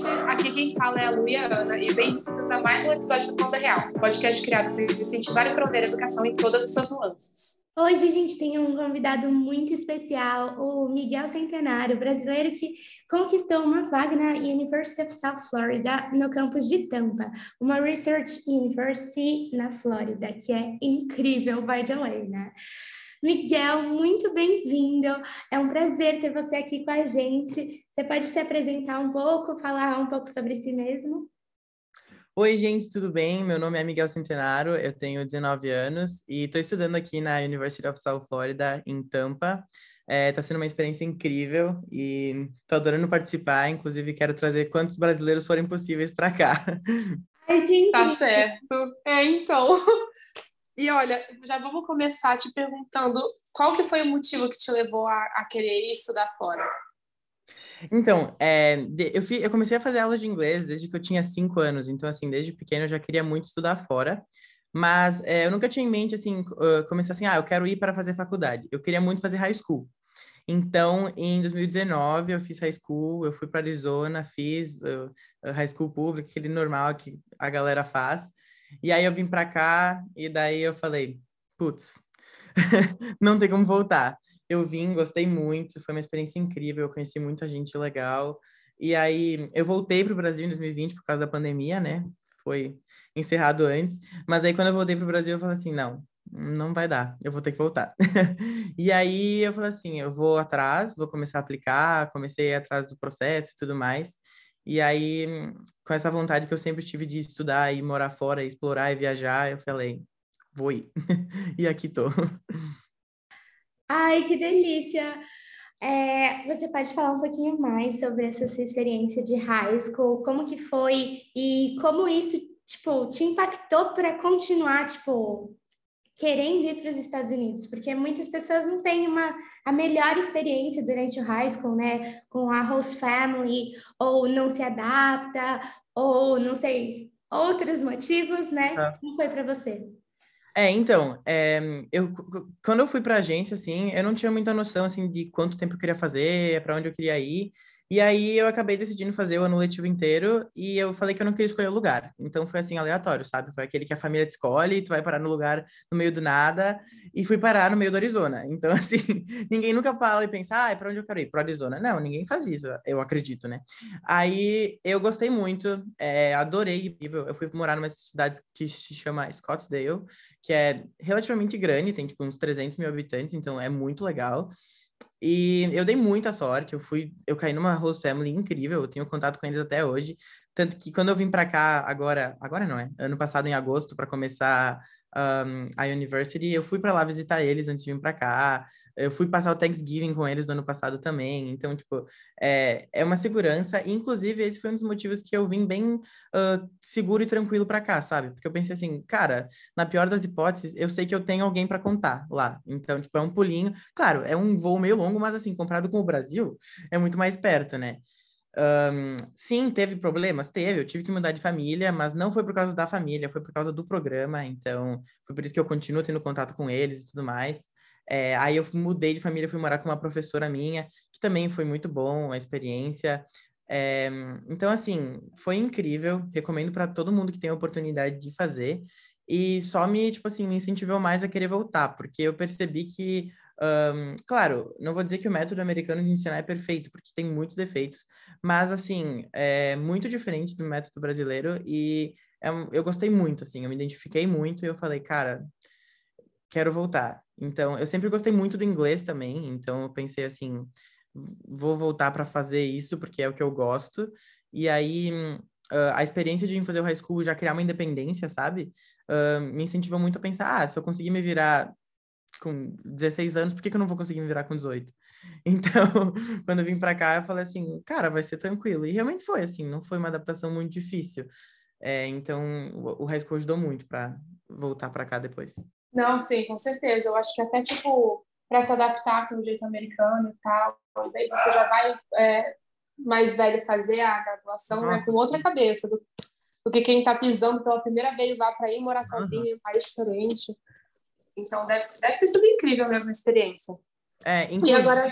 gente! Aqui quem fala é a Luiana e bem-vindos a mais um episódio do Conda Real, podcast criado para incentivar e promover a educação em todas as suas nuances. Hoje a gente tem um convidado muito especial, o Miguel Centenário, brasileiro que conquistou uma vaga na University of South Florida, no campus de Tampa, uma Research University na Flórida, que é incrível, by the way, né? Miguel, muito bem-vindo. É um prazer ter você aqui com a gente. Você pode se apresentar um pouco, falar um pouco sobre si mesmo? Oi, gente, tudo bem? Meu nome é Miguel Centenário, eu tenho 19 anos e estou estudando aqui na University of South Florida, em Tampa. Está é, tá sendo uma experiência incrível e estou adorando participar. Inclusive, quero trazer quantos brasileiros forem possíveis para cá. Ai, que tá certo. É, então. E olha, já vamos começar te perguntando qual que foi o motivo que te levou a, a querer estudar fora? Então, é, eu, eu comecei a fazer aulas de inglês desde que eu tinha cinco anos. Então, assim, desde pequeno eu já queria muito estudar fora. Mas é, eu nunca tinha em mente, assim, uh, começar assim, ah, eu quero ir para fazer faculdade. Eu queria muito fazer high school. Então, em 2019, eu fiz high school, eu fui para Arizona, fiz uh, high school público, aquele normal que a galera faz. E aí eu vim para cá e daí eu falei, putz, não tem como voltar. Eu vim, gostei muito, foi uma experiência incrível, eu conheci muita gente legal. E aí eu voltei para o Brasil em 2020 por causa da pandemia, né? Foi encerrado antes. Mas aí quando eu voltei para o Brasil, eu falei assim, não, não vai dar, eu vou ter que voltar. e aí eu falei assim, eu vou atrás, vou começar a aplicar, comecei atrás do processo e tudo mais. E aí, com essa vontade que eu sempre tive de estudar e morar fora, explorar e viajar, eu falei, vou ir. e aqui tô. Ai, que delícia! É, você pode falar um pouquinho mais sobre essa sua experiência de high school, como que foi e como isso, tipo, te impactou para continuar, tipo, querendo ir para os Estados Unidos, porque muitas pessoas não têm uma, a melhor experiência durante o high school, né, com a host family, ou não se adapta, ou não sei, outros motivos, né? Ah. Como foi para você? É, então, é, eu, quando eu fui para a agência, assim, eu não tinha muita noção, assim, de quanto tempo eu queria fazer, para onde eu queria ir, e aí eu acabei decidindo fazer o ano letivo inteiro e eu falei que eu não queria escolher o lugar. Então foi assim aleatório, sabe? Foi aquele que a família te escolhe, tu vai parar no lugar no meio do nada e fui parar no meio do Arizona. Então assim, ninguém nunca fala e pensa, ah, é para onde eu quero ir? Pro Arizona. Não, ninguém faz isso, eu acredito, né? Aí eu gostei muito, é, adorei. Eu fui morar numa cidade que se chama Scottsdale, que é relativamente grande, tem tipo uns 300 mil habitantes, então é muito legal. E eu dei muita sorte, eu fui, eu caí numa host family incrível, eu tenho contato com eles até hoje. Tanto que quando eu vim para cá agora, agora não é, ano passado em agosto para começar um, a university, eu fui para lá visitar eles antes de vir para cá. Eu fui passar o Thanksgiving com eles no ano passado também. Então, tipo, é, é uma segurança. E, inclusive, esse foi um dos motivos que eu vim bem uh, seguro e tranquilo para cá, sabe? Porque eu pensei assim, cara, na pior das hipóteses, eu sei que eu tenho alguém para contar lá. Então, tipo, é um pulinho. Claro, é um voo meio longo, mas assim, comparado com o Brasil, é muito mais perto, né? Um, sim, teve problemas? Teve, eu tive que mudar de família, mas não foi por causa da família, foi por causa do programa, então foi por isso que eu continuo tendo contato com eles e tudo mais. É, aí eu mudei de família, fui morar com uma professora minha, que também foi muito bom a experiência. É, então, assim, foi incrível, recomendo para todo mundo que tem a oportunidade de fazer. E só me, tipo assim, me incentivou mais a querer voltar, porque eu percebi que um, claro, não vou dizer que o método americano de ensinar é perfeito, porque tem muitos defeitos, mas, assim, é muito diferente do método brasileiro e é, eu gostei muito, assim, eu me identifiquei muito e eu falei, cara, quero voltar. Então, eu sempre gostei muito do inglês também, então eu pensei assim, vou voltar para fazer isso porque é o que eu gosto. E aí, uh, a experiência de fazer o high school, já criar uma independência, sabe? Uh, me incentivou muito a pensar, ah, se eu conseguir me virar com 16 anos, por que, que eu não vou conseguir me virar com 18? Então, quando eu vim para cá, eu falei assim, cara, vai ser tranquilo. E realmente foi, assim, não foi uma adaptação muito difícil. É, então, o, high school ajudou muito para voltar para cá depois. Não, sim, com certeza. Eu acho que até, tipo, para se adaptar com o jeito americano e tal, e daí você já vai é, mais velho fazer a graduação uhum. né, com outra cabeça do, do que quem está pisando pela primeira vez lá para ir morar sozinho uhum. em um país diferente. Então, deve, deve ter sido incrível mesmo a experiência. É, inclusive... E agora...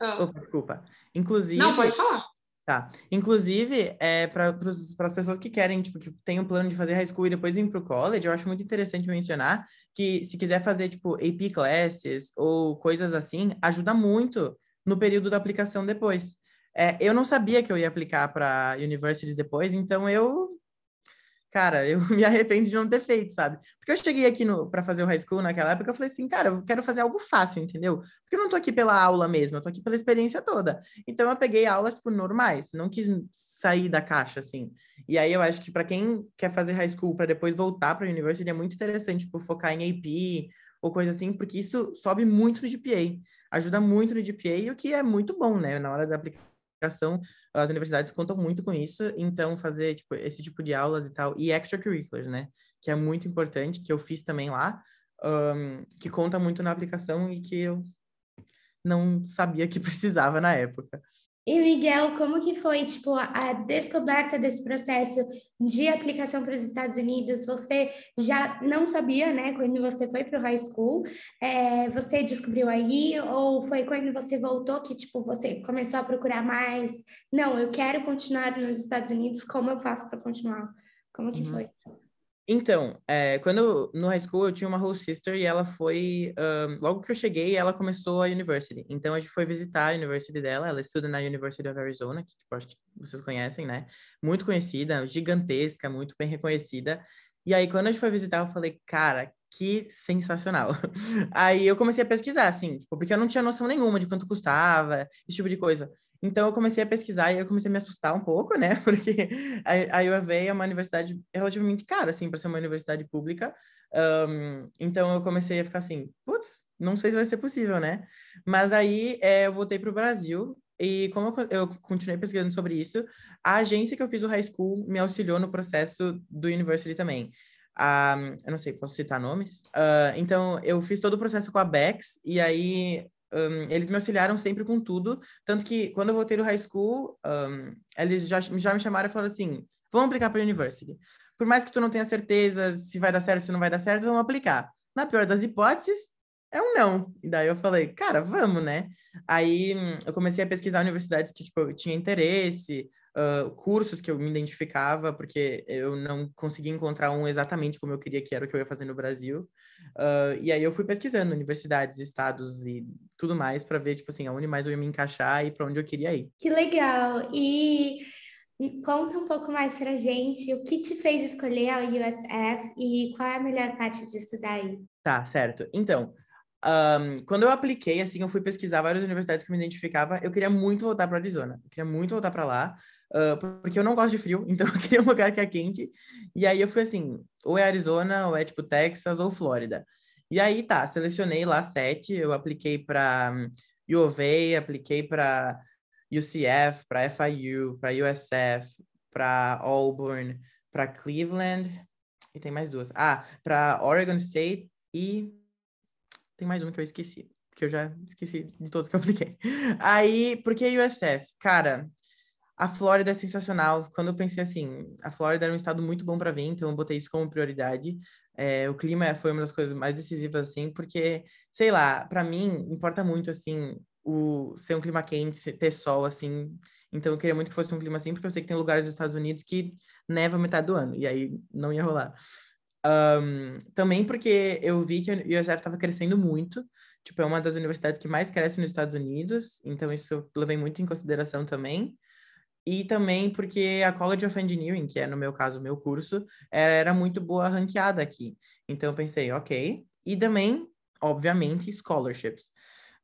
Ah. Oh, desculpa. Inclusive... Não, pode falar. Tá. Inclusive, é, para as pessoas que querem, tipo, que tem um plano de fazer high school e depois vir para o college, eu acho muito interessante mencionar que se quiser fazer, tipo, AP classes ou coisas assim, ajuda muito no período da aplicação depois. É, eu não sabia que eu ia aplicar para universities depois, então eu cara, eu me arrependo de não ter feito, sabe? Porque eu cheguei aqui para fazer o high school naquela época, eu falei assim, cara, eu quero fazer algo fácil, entendeu? Porque eu não tô aqui pela aula mesmo, eu tô aqui pela experiência toda. Então eu peguei aulas tipo normais, não quis sair da caixa assim. E aí eu acho que para quem quer fazer high school para depois voltar para a universidade é muito interessante, tipo, focar em AP ou coisa assim, porque isso sobe muito no GPA, ajuda muito no GPA, o que é muito bom, né, na hora da aplicação as universidades contam muito com isso, então fazer tipo, esse tipo de aulas e tal, e extracurriculars, né? Que é muito importante, que eu fiz também lá, um, que conta muito na aplicação e que eu não sabia que precisava na época. E Miguel, como que foi, tipo, a descoberta desse processo de aplicação para os Estados Unidos? Você já não sabia, né, quando você foi para o high school? É, você descobriu aí ou foi quando você voltou que, tipo, você começou a procurar mais? Não, eu quero continuar nos Estados Unidos. Como eu faço para continuar? Como que uhum. foi? Então, é, quando no high school eu tinha uma host sister e ela foi, um, logo que eu cheguei, ela começou a university. Então a gente foi visitar a university dela, ela estuda na University of Arizona, que tipo, acho que vocês conhecem, né? Muito conhecida, gigantesca, muito bem reconhecida. E aí quando a gente foi visitar, eu falei, cara, que sensacional. Aí eu comecei a pesquisar, assim, tipo, porque eu não tinha noção nenhuma de quanto custava, esse tipo de coisa. Então eu comecei a pesquisar e eu comecei a me assustar um pouco, né? Porque a, a UAV é uma universidade relativamente cara, assim, para ser uma universidade pública. Um, então eu comecei a ficar assim, putz, não sei se vai ser possível, né? Mas aí é, eu voltei para o Brasil e como eu, continuei pesquisando sobre isso, a agência que eu fiz o high school me auxiliou no processo do university também. Um, eu não sei, posso citar nomes? Uh, então, eu fiz todo o processo com a Bex, e aí um, eles me auxiliaram sempre com tudo. Tanto que quando eu voltei do high school, um, eles já, já me chamaram e falaram assim: vamos aplicar para a university. Por mais que tu não tenha certeza se vai dar certo, se não vai dar certo, vamos aplicar. Na pior das hipóteses, é um não. E daí eu falei, cara, vamos, né? Aí eu comecei a pesquisar universidades que, tipo, eu tinha interesse, uh, cursos que eu me identificava, porque eu não conseguia encontrar um exatamente como eu queria que era o que eu ia fazer no Brasil. Uh, e aí eu fui pesquisando universidades, estados e tudo mais para ver, tipo assim, aonde mais eu ia me encaixar e para onde eu queria ir. Que legal! E conta um pouco mais pra gente o que te fez escolher a USF e qual é a melhor parte de estudar aí. Tá, certo. Então, um, quando eu apliquei, assim, eu fui pesquisar várias universidades que eu me identificava. Eu queria muito voltar para Arizona. Eu queria muito voltar para lá, uh, porque eu não gosto de frio, então eu queria um lugar que é quente. E aí eu fui assim, ou é Arizona, ou é tipo Texas, ou Flórida. E aí tá, selecionei lá sete. Eu apliquei para um, U of A, apliquei para UCF, para FIU, para USF, para Auburn, para Cleveland. E tem mais duas. Ah, para Oregon State e tem mais uma que eu esqueci, que eu já esqueci de todos que eu apliquei. Aí, por que USF? Cara, a Flórida é sensacional. Quando eu pensei assim, a Flórida era um estado muito bom para vir, então eu botei isso como prioridade. É, o clima foi uma das coisas mais decisivas, assim, porque, sei lá, para mim importa muito, assim, o ser um clima quente, ter sol, assim. Então eu queria muito que fosse um clima assim, porque eu sei que tem lugares dos Estados Unidos que neva metade do ano, e aí não ia rolar. Um, também porque eu vi que a USF estava crescendo muito, tipo, é uma das universidades que mais cresce nos Estados Unidos, então isso levei muito em consideração também. E também porque a College of Engineering, que é no meu caso o meu curso, era muito boa ranqueada aqui. Então eu pensei, ok. E também, obviamente, scholarships.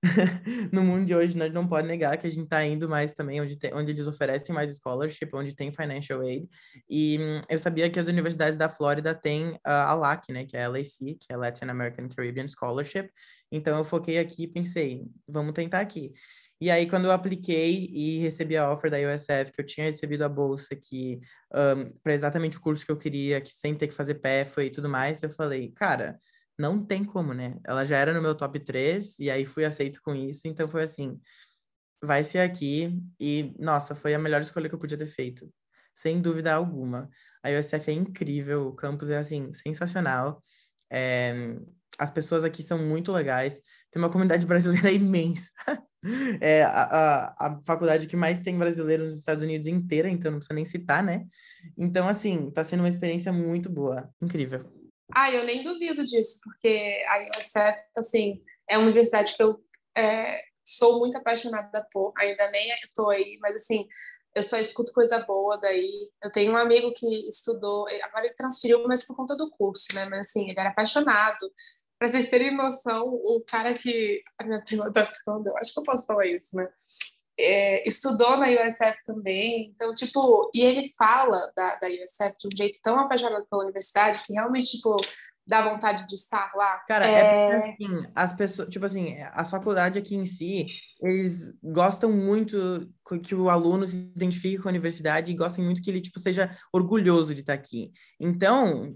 no mundo de hoje, nós não pode negar que a gente está indo mais também onde, tem, onde eles oferecem mais scholarship, onde tem financial aid. E hum, eu sabia que as universidades da Flórida têm uh, a LAC, né, que é a LAC, que é Latin American Caribbean Scholarship. Então eu foquei aqui e pensei, vamos tentar aqui. E aí, quando eu apliquei e recebi a offer da USF, que eu tinha recebido a bolsa que um, para exatamente o curso que eu queria, que sem ter que fazer PEFA e tudo mais, eu falei, cara, não tem como, né? Ela já era no meu top 3 e aí fui aceito com isso, então foi assim, vai ser aqui e nossa, foi a melhor escolha que eu podia ter feito, sem dúvida alguma. A USF é incrível, o campus é assim sensacional. É... as pessoas aqui são muito legais, tem uma comunidade brasileira imensa. É a, a, a faculdade que mais tem brasileiros nos Estados Unidos inteira, então não precisa nem citar, né? Então, assim, tá sendo uma experiência muito boa, incrível. Ah, eu nem duvido disso, porque a USF, assim, é uma universidade que eu é, sou muito apaixonada por. Ainda nem estou aí, mas assim, eu só escuto coisa boa daí. Eu tenho um amigo que estudou, agora ele transferiu, mas por conta do curso, né? Mas assim, ele era apaixonado. Para vocês terem noção, o cara que. A minha prima tá ficando, eu acho que eu posso falar isso, né? É, estudou na USF também, então, tipo, e ele fala da, da USF de um jeito tão apaixonado pela universidade que realmente, tipo, dá vontade de estar lá. Cara, é, é porque assim, as pessoas, tipo assim, as faculdades aqui em si, eles gostam muito que o aluno se identifique com a universidade e gostam muito que ele, tipo, seja orgulhoso de estar aqui. Então,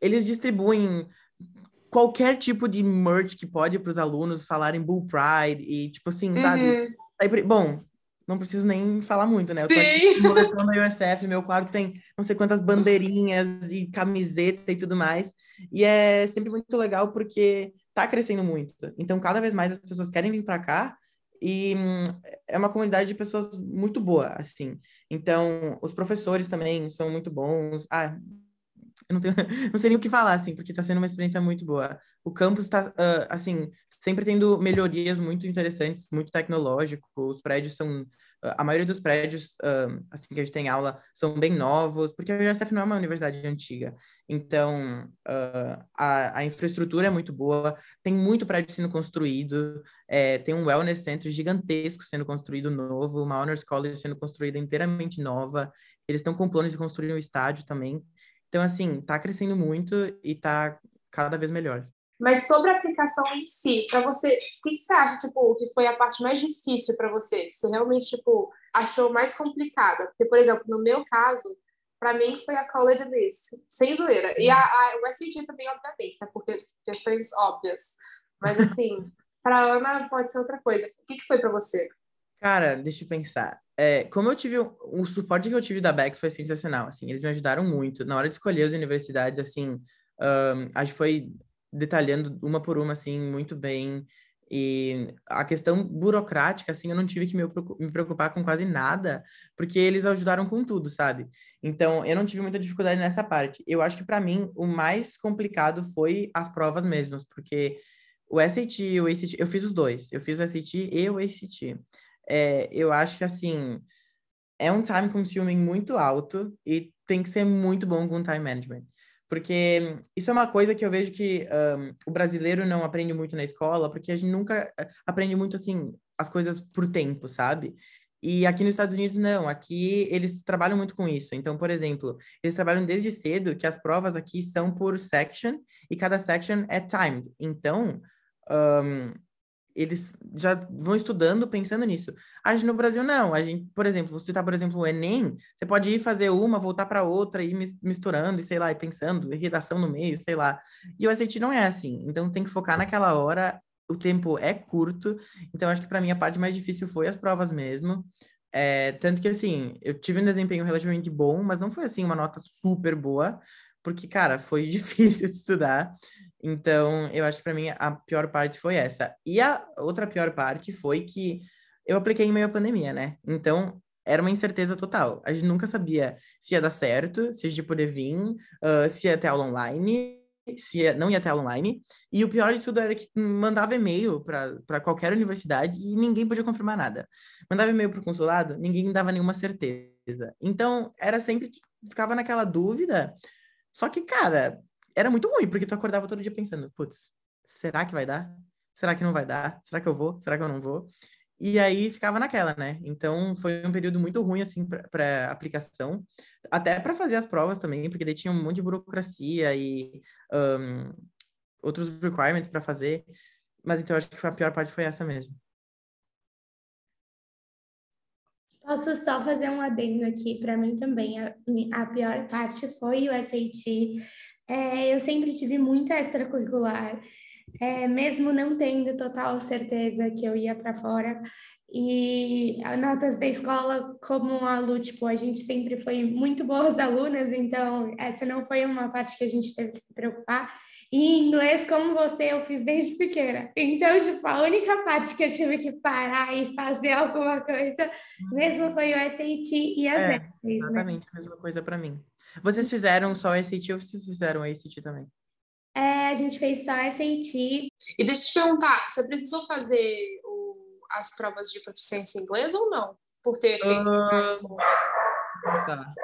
eles distribuem qualquer tipo de merch que pode para os alunos falarem Bull Pride e, tipo assim, uhum. sabe? Aí, bom, não preciso nem falar muito, né? Eu tô aqui da USF, meu quarto tem não sei quantas bandeirinhas e camiseta e tudo mais. E é sempre muito legal porque tá crescendo muito. Então, cada vez mais as pessoas querem vir para cá e hum, é uma comunidade de pessoas muito boa, assim. Então, os professores também são muito bons. Ah, eu não, tenho, não sei nem o que falar, assim, porque está sendo uma experiência muito boa. O campus está, uh, assim, sempre tendo melhorias muito interessantes, muito tecnológico. Os prédios são, uh, a maioria dos prédios, uh, assim, que a gente tem aula, são bem novos, porque a USF não é uma universidade antiga. Então, a, a infraestrutura é muito boa, tem muito prédio sendo construído, é, tem um wellness center gigantesco sendo construído novo, uma honors college sendo construída inteiramente nova. Eles estão com planos de construir um estádio também. Então, assim, tá crescendo muito e tá cada vez melhor. Mas sobre a aplicação em si, para você, o que, que, você acha, tipo, que foi a parte mais difícil para você? Você realmente, tipo, achou mais complicada? Porque, por exemplo, no meu caso, para mim foi a college list, sem zoeira. E a, a, o SAT também, obviamente, né? Porque questões óbvias. Mas, assim, para Ana pode ser outra coisa. O que, que foi para você? Cara, deixa eu pensar é, como eu tive o suporte que eu tive da Bex foi sensacional, assim, eles me ajudaram muito na hora de escolher as universidades, assim, um, acho que foi detalhando uma por uma, assim, muito bem. E a questão burocrática, assim, eu não tive que me preocupar com quase nada, porque eles ajudaram com tudo, sabe? Então, eu não tive muita dificuldade nessa parte. Eu acho que para mim o mais complicado foi as provas mesmas, porque o SAT e o ACT, eu fiz os dois, eu fiz o SAT e o ACT é, eu acho que assim é um time consuming muito alto e tem que ser muito bom com time management. Porque isso é uma coisa que eu vejo que um, o brasileiro não aprende muito na escola, porque a gente nunca eh, aprende muito assim as coisas por tempo, sabe? E aqui nos Estados Unidos, não. Aqui eles trabalham muito com isso. Então, por exemplo, eles trabalham desde cedo que as provas aqui são por section e cada section é timed. Então, um, eles já vão estudando pensando nisso. A gente no Brasil não. A gente, por exemplo, se tá, por exemplo, o Enem, você pode ir fazer uma, voltar para outra e misturando e sei lá, e pensando, e redação no meio, sei lá. E o SAT não é assim. Então tem que focar naquela hora. O tempo é curto, então acho que para mim a parte mais difícil foi as provas mesmo. É, tanto que assim, eu tive um desempenho relativamente bom, mas não foi assim uma nota super boa, porque cara, foi difícil de estudar. Então, eu acho que para mim a pior parte foi essa. E a outra pior parte foi que eu apliquei em meio à pandemia, né? Então, era uma incerteza total. A gente nunca sabia se ia dar certo, se a gente poder vir, uh, se ia ter aula online, se ia, não ia ter aula online. E o pior de tudo era que mandava e-mail para qualquer universidade e ninguém podia confirmar nada. Mandava e-mail para o consulado, ninguém dava nenhuma certeza. Então, era sempre que ficava naquela dúvida. Só que, cara, era muito ruim, porque tu acordava todo dia pensando, putz, será que vai dar? Será que não vai dar? Será que eu vou? Será que eu não vou? E aí ficava naquela, né? Então foi um período muito ruim, assim, para aplicação, até para fazer as provas também, porque daí tinha um monte de burocracia e um, outros requirements para fazer. Mas então acho que a pior parte foi essa mesmo. Posso só fazer um adendo aqui para mim também. A, a pior parte foi o SAT é, eu sempre tive muita extracurricular, é, mesmo não tendo total certeza que eu ia para fora. E notas da escola, como a Lu, tipo, a gente sempre foi muito boas alunas, então essa não foi uma parte que a gente teve que se preocupar. E em inglês, como você, eu fiz desde pequena. Então, tipo, a única parte que eu tive que parar e fazer alguma coisa mesmo foi o SAT e as é, Exatamente né? a mesma coisa para mim. Vocês fizeram só o SAT ou vocês fizeram o ACT também? É, a gente fez só SAT. E deixa eu te perguntar, você precisou fazer o, as provas de proficiência em inglês ou não? Por ter feito uh... school? Tá.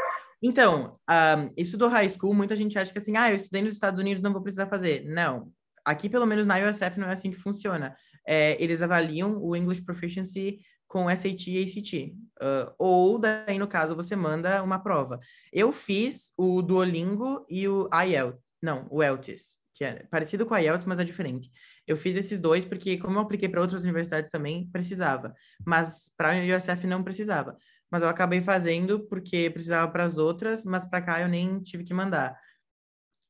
Então, um, isso do high school, muita gente acha que assim, ah, eu estudei nos Estados Unidos, não vou precisar fazer. Não. Aqui, pelo menos na USF, não é assim que funciona. É, eles avaliam o English Proficiency com SAT e ACT. Uh, ou, daí, no caso, você manda uma prova. Eu fiz o Duolingo e o IELTS. Não, o ELTS, que é parecido com o IELTS, mas é diferente. Eu fiz esses dois porque, como eu apliquei para outras universidades também, precisava. Mas para a USF não precisava mas eu acabei fazendo porque precisava para as outras, mas para cá eu nem tive que mandar,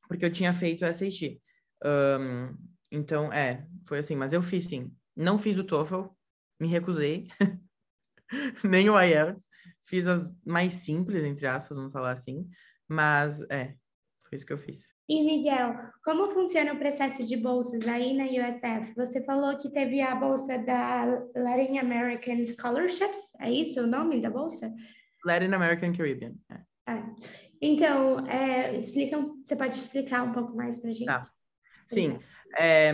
porque eu tinha feito o SAT. Um, então, é, foi assim, mas eu fiz sim. Não fiz o TOEFL, me recusei, nem o IELTS, fiz as mais simples, entre aspas, vamos falar assim, mas é, foi isso que eu fiz. E Miguel, como funciona o processo de bolsas aí na USF? Você falou que teve a bolsa da Latin American Scholarships, é isso o nome da bolsa? Latin American Caribbean. É. É. Então, é, explica, você pode explicar um pouco mais para a gente? Tá. Sim. É,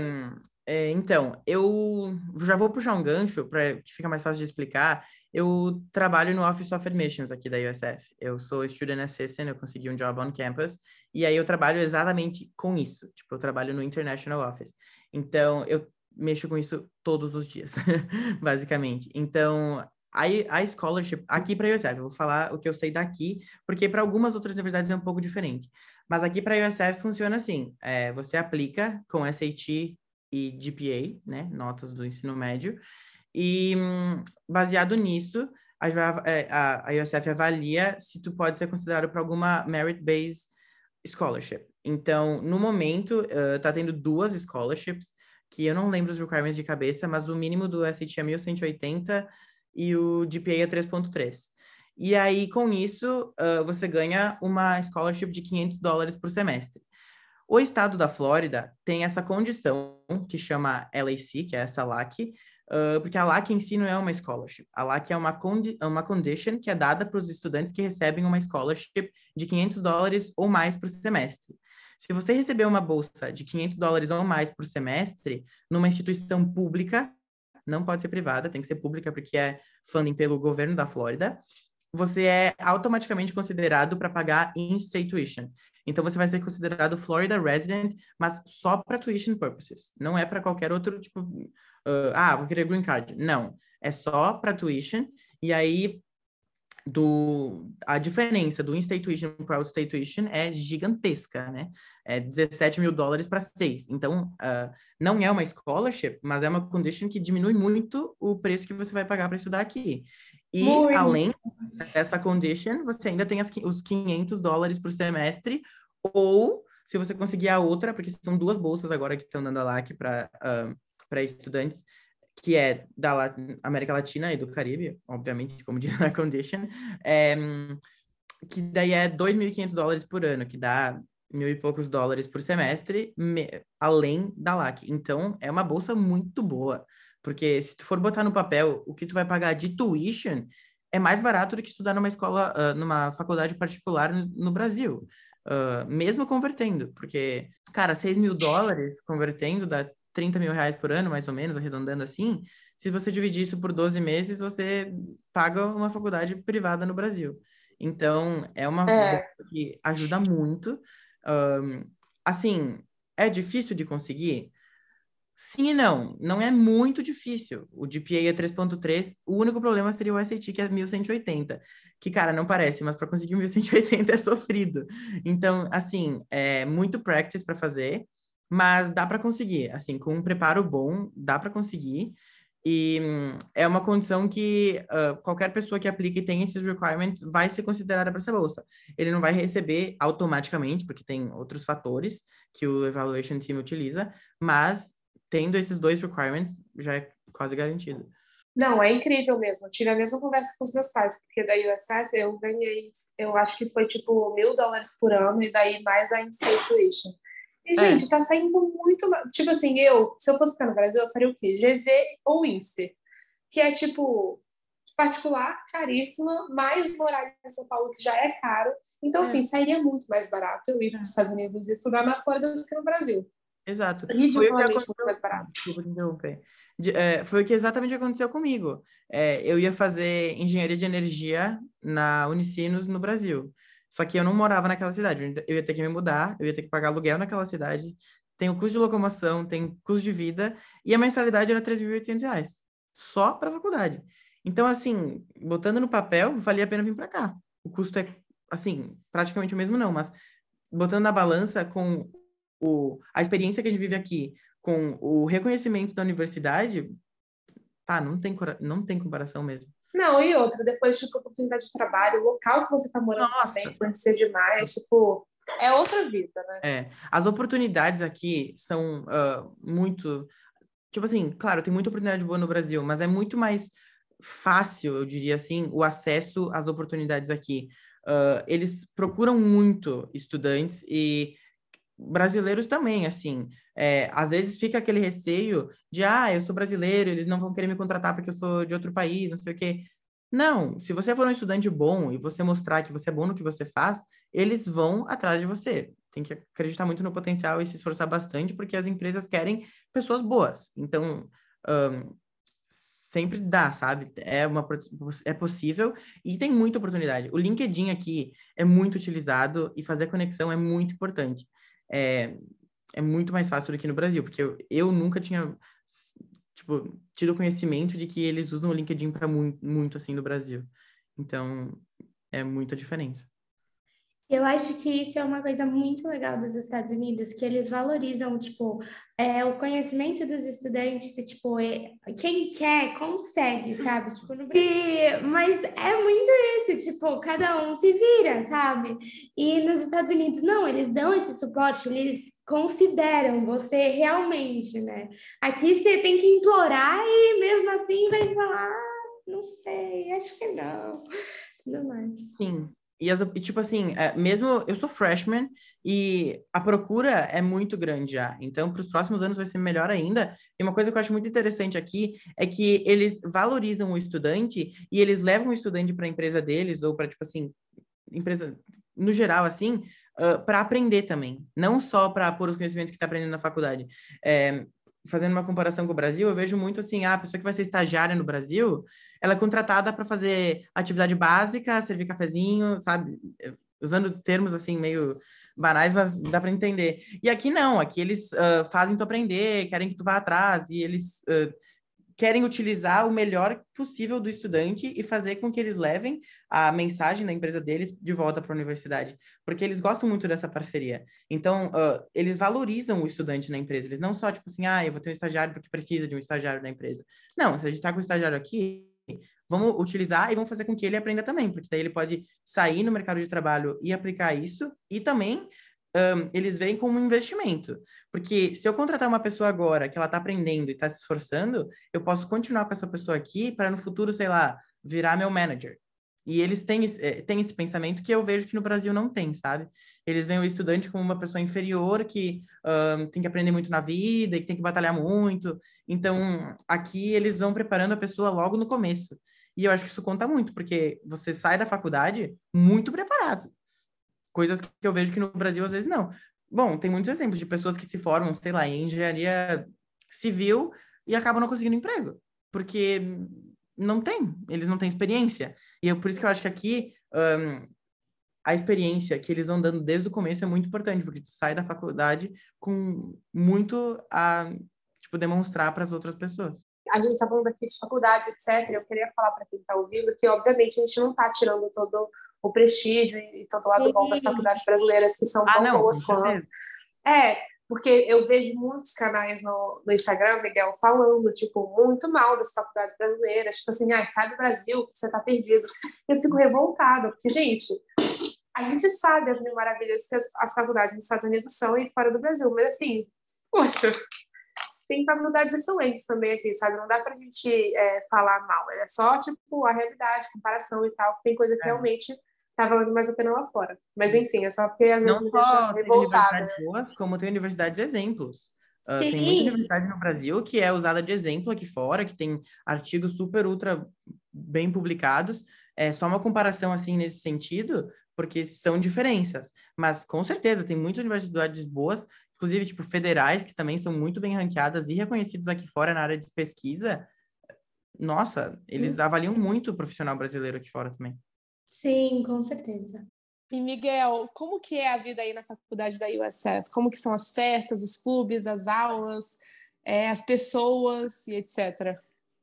é, então, eu já vou puxar um gancho para que fica mais fácil de explicar eu trabalho no Office of Admissions aqui da USF. Eu sou student assistant, eu consegui um job on campus, e aí eu trabalho exatamente com isso. Tipo, eu trabalho no International Office. Então, eu mexo com isso todos os dias, basicamente. Então, a, a scholarship, aqui para a USF, eu vou falar o que eu sei daqui, porque para algumas outras universidades é um pouco diferente. Mas aqui para a USF funciona assim: é, você aplica com SAT e GPA, né, notas do ensino médio, e baseado nisso, a, é, a, a USF avalia se tu pode ser considerado para alguma merit-based scholarship. Então, no momento, uh, tá tendo duas scholarships, que eu não lembro os requirements de cabeça, mas o mínimo do SAT é 1180 e o GPA é 3.3. E aí, com isso, uh, você ganha uma scholarship de 500 dólares por semestre. O estado da Flórida tem essa condição que chama LAC, que é essa LAC, Uh, porque a LAC em si não é uma scholarship. A LAC é uma, condi é uma condition que é dada para os estudantes que recebem uma scholarship de 500 dólares ou mais por semestre. Se você receber uma bolsa de 500 dólares ou mais por semestre numa instituição pública, não pode ser privada, tem que ser pública porque é funding pelo governo da Flórida, você é automaticamente considerado para pagar in-state tuition. Então você vai ser considerado Florida resident, mas só para tuition purposes. Não é para qualquer outro tipo uh, ah, vou querer green card. Não, é só para tuition. E aí, do, a diferença do in-state tuition para out-state tuition é gigantesca, né? É 17 mil dólares para 6. Então, uh, não é uma scholarship, mas é uma condition que diminui muito o preço que você vai pagar para estudar aqui. E, muito. além dessa condition, você ainda tem as, os 500 dólares por semestre, ou, se você conseguir a outra, porque são duas bolsas agora que estão dando a LAC para uh, para estudantes que é da América Latina e do Caribe, obviamente, como diz na condition, é, que daí é 2.500 dólares por ano, que dá mil e poucos dólares por semestre, me, além da LAC. Então, é uma bolsa muito boa, porque se tu for botar no papel o que tu vai pagar de tuition, é mais barato do que estudar numa escola, uh, numa faculdade particular no, no Brasil. Uh, mesmo convertendo, porque, cara, 6 mil dólares convertendo dá 30 mil reais por ano, mais ou menos, arredondando assim, se você dividir isso por 12 meses, você paga uma faculdade privada no Brasil. Então, é uma é. que ajuda muito. Um, assim, é difícil de conseguir? Sim e não. Não é muito difícil. O GPA é 3.3. O único problema seria o SAT, que é 1180. Que, cara, não parece, mas para conseguir 1180 é sofrido. Então, assim, é muito practice para fazer mas dá para conseguir, assim, com um preparo bom, dá para conseguir. E hum, é uma condição que uh, qualquer pessoa que aplique e tem esses requirements vai ser considerada para essa bolsa. Ele não vai receber automaticamente, porque tem outros fatores que o Evaluation Team utiliza, mas tendo esses dois requirements já é quase garantido. Não, é incrível mesmo. Eu tive a mesma conversa com os meus pais, porque da USF eu ganhei, eu acho que foi tipo mil dólares por ano, e daí mais a in-state tuition. E, é. gente, tá saindo muito. Tipo assim, eu, se eu fosse ficar no Brasil, eu faria o quê? GV ou INSPER. Que é tipo particular, caríssima, mais morar em São Paulo, que já é caro. Então, é. assim, sairia muito mais barato eu ir para os Estados Unidos e estudar na Flórida do que no Brasil. Exato. Ridiculamente muito mais barato. Desculpa interromper. De, é, foi o que exatamente aconteceu comigo. É, eu ia fazer engenharia de energia na Unicinos, no Brasil. Só que eu não morava naquela cidade. Eu ia ter que me mudar, eu ia ter que pagar aluguel naquela cidade. Tem o custo de locomoção, tem custo de vida, e a mensalidade era R$ 3.800, só para a faculdade. Então, assim, botando no papel, valia a pena vir para cá. O custo é, assim, praticamente o mesmo não, mas botando na balança com o, a experiência que a gente vive aqui, com o reconhecimento da universidade, pá, não tem, não tem comparação mesmo. Não, e outra, depois, tipo, oportunidade de trabalho, o local que você está morando Nossa. também influencia demais, tipo, é outra vida, né? É, as oportunidades aqui são uh, muito, tipo assim, claro, tem muita oportunidade boa no Brasil, mas é muito mais fácil, eu diria assim, o acesso às oportunidades aqui. Uh, eles procuram muito estudantes e brasileiros também, assim. É, às vezes fica aquele receio de, ah, eu sou brasileiro, eles não vão querer me contratar porque eu sou de outro país, não sei o quê. Não, se você for um estudante bom e você mostrar que você é bom no que você faz, eles vão atrás de você. Tem que acreditar muito no potencial e se esforçar bastante, porque as empresas querem pessoas boas. Então, um, sempre dá, sabe? É, uma, é possível e tem muita oportunidade. O LinkedIn aqui é muito utilizado e fazer conexão é muito importante é, é muito mais fácil do que no Brasil, porque eu, eu nunca tinha tipo, tido conhecimento de que eles usam o LinkedIn para muito, muito assim no Brasil. Então, é muita diferença. Eu acho que isso é uma coisa muito legal dos Estados Unidos, que eles valorizam, tipo, é, o conhecimento dos estudantes, e, tipo, é, quem quer, consegue, sabe? Tipo, no... e, mas é muito isso, tipo, cada um se vira, sabe? E nos Estados Unidos, não, eles dão esse suporte, eles consideram você realmente, né? Aqui você tem que implorar e mesmo assim vai falar, ah, não sei, acho que não. Tudo mais. Sim, e, as, tipo assim, é, mesmo eu sou freshman e a procura é muito grande já. Então, para os próximos anos vai ser melhor ainda. E uma coisa que eu acho muito interessante aqui é que eles valorizam o estudante e eles levam o estudante para a empresa deles ou para, tipo assim, empresa no geral, assim, uh, para aprender também. Não só para pôr os conhecimentos que está aprendendo na faculdade. É, fazendo uma comparação com o Brasil, eu vejo muito assim, ah, a pessoa que vai ser estagiária no Brasil, ela é contratada para fazer atividade básica, servir cafezinho, sabe? Usando termos assim meio banais, mas dá para entender. E aqui não, aqui eles uh, fazem tu aprender, querem que tu vá atrás e eles uh, querem utilizar o melhor possível do estudante e fazer com que eles levem a mensagem da empresa deles de volta para a universidade, porque eles gostam muito dessa parceria. Então, uh, eles valorizam o estudante na empresa. Eles não só, tipo assim, ah, eu vou ter um estagiário porque precisa de um estagiário na empresa. Não, se a gente está com um estagiário aqui, vamos utilizar e vamos fazer com que ele aprenda também, porque daí ele pode sair no mercado de trabalho e aplicar isso, e também um, eles veem como um investimento. Porque se eu contratar uma pessoa agora que ela está aprendendo e está se esforçando, eu posso continuar com essa pessoa aqui para no futuro, sei lá, virar meu manager. E eles têm eh, têm esse pensamento que eu vejo que no Brasil não tem, sabe? Eles veem o estudante como uma pessoa inferior que um, tem que aprender muito na vida e que tem que batalhar muito. Então, aqui eles vão preparando a pessoa logo no começo. E eu acho que isso conta muito, porque você sai da faculdade muito preparado. Coisas que eu vejo que no Brasil às vezes não. Bom, tem muitos exemplos de pessoas que se formam, sei lá, em engenharia civil e acabam não conseguindo emprego, porque não tem, eles não têm experiência. E é por isso que eu acho que aqui um, a experiência que eles vão dando desde o começo é muito importante, porque tu sai da faculdade com muito a tipo demonstrar para as outras pessoas a gente está falando aqui de faculdade, etc. Eu queria falar para quem está ouvindo que, obviamente, a gente não está tirando todo o prestígio e todo o lado Sim. bom das faculdades brasileiras, que são ah, tão não, boas quanto. É, porque eu vejo muitos canais no, no Instagram, Miguel, falando, tipo, muito mal das faculdades brasileiras. Tipo assim, ah, sabe Brasil, você está perdido. Eu fico revoltada, porque, gente, a gente sabe as mil maravilhas que as, as faculdades nos Estados Unidos são e fora do Brasil, mas assim, poxa, tem faculdades excelentes também aqui, sabe? Não dá pra gente é, falar mal, é só, tipo, a realidade, comparação e tal, tem coisa que é. realmente tá valendo mais a pena lá fora. Mas enfim, é só porque às vezes Não só tem universidades boas, como tem universidades exemplos. Uh, tem Sim. muita universidade no Brasil que é usada de exemplo aqui fora, que tem artigos super ultra bem publicados. É só uma comparação assim nesse sentido, porque são diferenças. Mas com certeza tem muitas universidades boas, inclusive tipo federais, que também são muito bem ranqueadas e reconhecidas aqui fora na área de pesquisa. Nossa, eles avaliam muito o profissional brasileiro aqui fora também. Sim, com certeza. E Miguel, como que é a vida aí na faculdade da USF? Como que são as festas, os clubes, as aulas, é, as pessoas e etc.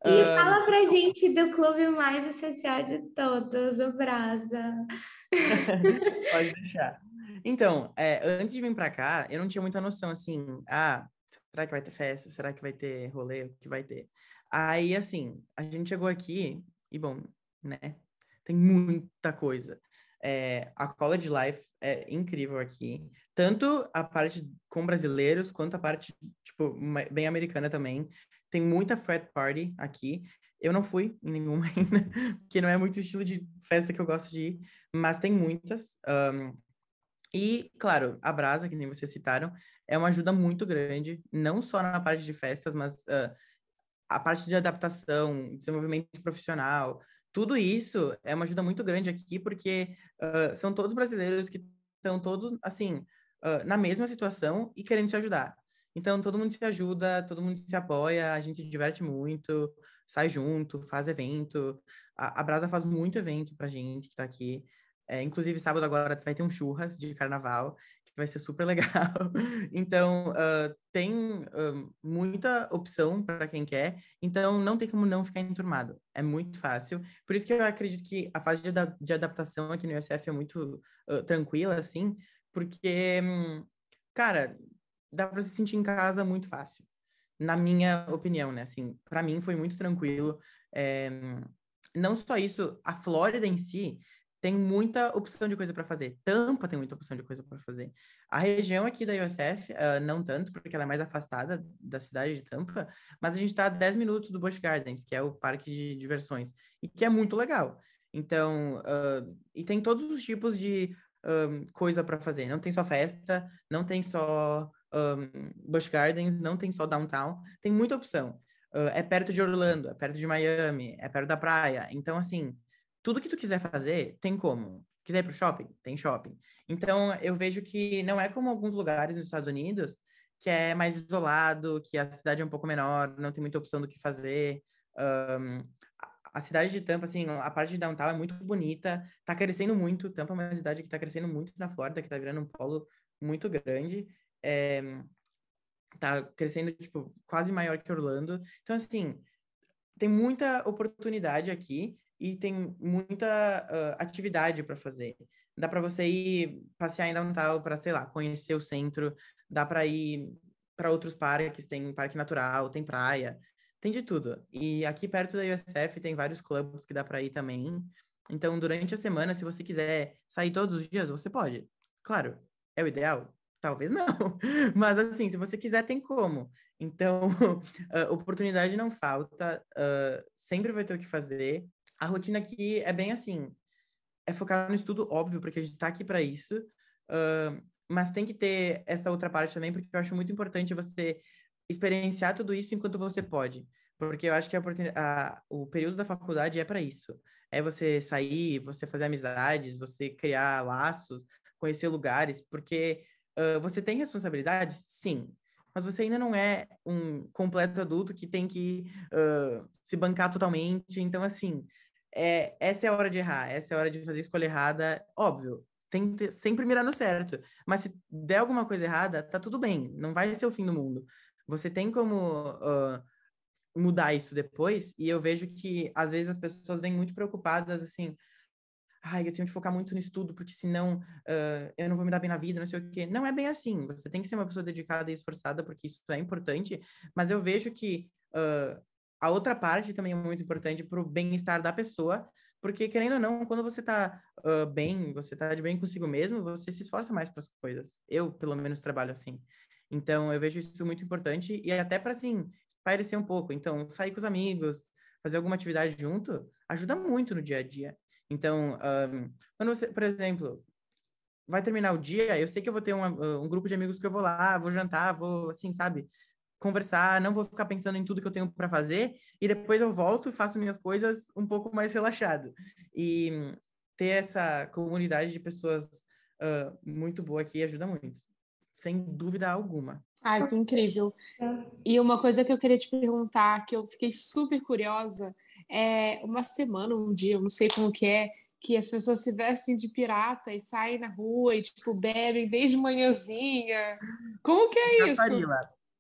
E Ah. fala pra gente do clube mais essencial de todos, o Brasa. Pode deixar. Então, é, antes de vir pra cá, eu não tinha muita noção, assim, ah, será que vai ter festa? Será que vai ter rolê? O que vai ter? Aí, assim, a gente chegou aqui e, bom, né, tem muita coisa. É, a College Life é incrível aqui, tanto a parte com brasileiros, quanto a parte, tipo, bem americana também. Tem muita frat party aqui. Eu não fui em nenhuma ainda, porque não é muito estilo de festa que eu gosto de ir, mas tem muitas. ahn, e, claro, a Brasa, que nem vocês citaram, é uma ajuda muito grande, não só na parte de festas, mas ah, a parte de adaptação, desenvolvimento profissional, tudo isso é uma ajuda muito grande aqui, porque ah, são todos brasileiros que estão todos, assim, ah, na mesma situação e querendo se ajudar. Então, todo mundo se ajuda, todo mundo se apoia, a gente se diverte muito, sai junto, faz evento. A, a Brasa faz muito evento pra gente que tá aqui. É, inclusive, sábado agora vai ter um churras de carnaval, vai ser super legal. Então, ah, tem ah, muita opção para quem quer, então não tem como não ficar enturmado. É muito fácil. Por isso que eu acredito que a fase de, de adaptação aqui no USF é muito ah, tranquila, assim, porque, hum, cara, dá para se sentir em casa muito fácil. Na minha opinião, né? Assim, para mim foi muito tranquilo. É, não só isso, a Flórida em si tem muita opção de coisa para fazer. Tampa tem muita opção de coisa para fazer. A região aqui da USF, ah, não tanto, porque ela é mais afastada da cidade de Tampa, mas a gente está a 10 minutos do Busch Gardens, que é o parque de diversões, e que é muito legal. Então, ah, e tem todos os tipos de ah, coisa para fazer. Não tem só festa, não tem só um, Busch Gardens, não tem só downtown, tem muita opção. Ah, é perto de Orlando, é perto de Miami, é perto da praia. Então, assim, tudo que tu quiser fazer, tem como. Quiser ir pro shopping? Tem shopping. Então, eu vejo que não é como alguns lugares nos Estados Unidos, que é mais isolado, que a cidade é um pouco menor, não tem muita opção do que fazer. A- a cidade de Tampa, assim, a parte de downtown é muito bonita, tá crescendo muito. Tampa é uma cidade que tá crescendo muito na Flórida, que tá virando um polo muito grande. É, tá crescendo, tipo, quase maior que Orlando. Então, assim, tem muita oportunidade aqui e tem muita ah, atividade para fazer. Dá para você ir passear em downtown para, sei lá, conhecer o centro, dá para ir para outros parques, tem parque natural, tem praia, tem de tudo. E aqui perto da USF tem vários clubes que dá para ir também. Então, durante a semana, se você quiser sair todos os dias, você pode. Claro, é o ideal? Talvez não. Mas assim, se você quiser, tem como. Então, oportunidade não falta, ah, sempre vai ter o que fazer. A rotina aqui é bem assim, é focar no estudo, óbvio, porque a gente tá aqui para isso, ah, mas tem que ter essa outra parte também, porque eu acho muito importante você experienciar tudo isso enquanto você pode. Porque eu acho que a a- o período da faculdade é para isso. É você sair, você fazer amizades, você criar laços, conhecer lugares, porque ah, você tem responsabilidades? Sim. Mas você ainda não é um completo adulto que tem que ah, se bancar totalmente. Então, assim, é, essa é a hora de errar, essa é a hora de fazer escolha errada. Óbvio, tem que ter- sempre mirar no certo. Mas se der alguma coisa errada, tá tudo bem, não vai ser o fim do mundo. Você tem como ah, mudar isso depois, e eu vejo que às vezes as pessoas vêm muito preocupadas assim. Ai, eu tenho que focar muito no estudo, porque senão ah, eu não vou me dar bem na vida, não sei o quê. Não é bem assim. Você tem que ser uma pessoa dedicada e esforçada, porque isso é importante. Mas eu vejo que ah, a outra parte também é muito importante para o bem-estar da pessoa, porque querendo ou não, quando você está bem, você está de bem consigo mesmo, você se esforça mais para as coisas. Eu, pelo menos, trabalho assim. Então, eu vejo isso muito importante e até para, assim, espairecer um pouco. Então, sair com os amigos, fazer alguma atividade junto, ajuda muito no dia a dia. Então, um, quando você, por exemplo, vai terminar o dia, eu sei que eu vou ter uma, um grupo de amigos que eu vou lá, vou jantar, vou, assim, sabe, conversar, não vou ficar pensando em tudo que eu tenho para fazer, e depois eu volto e faço minhas coisas um pouco mais relaxado. E ter essa comunidade de pessoas uh, muito boa aqui ajuda muito, sem dúvida alguma. Ai, que incrível. E uma coisa que eu queria te perguntar, que eu fiquei super curiosa, é uma semana, um dia, eu não sei como que é, que as pessoas se vestem de pirata e saem na rua e, tipo, bebem desde manhãzinha. Como que é isso?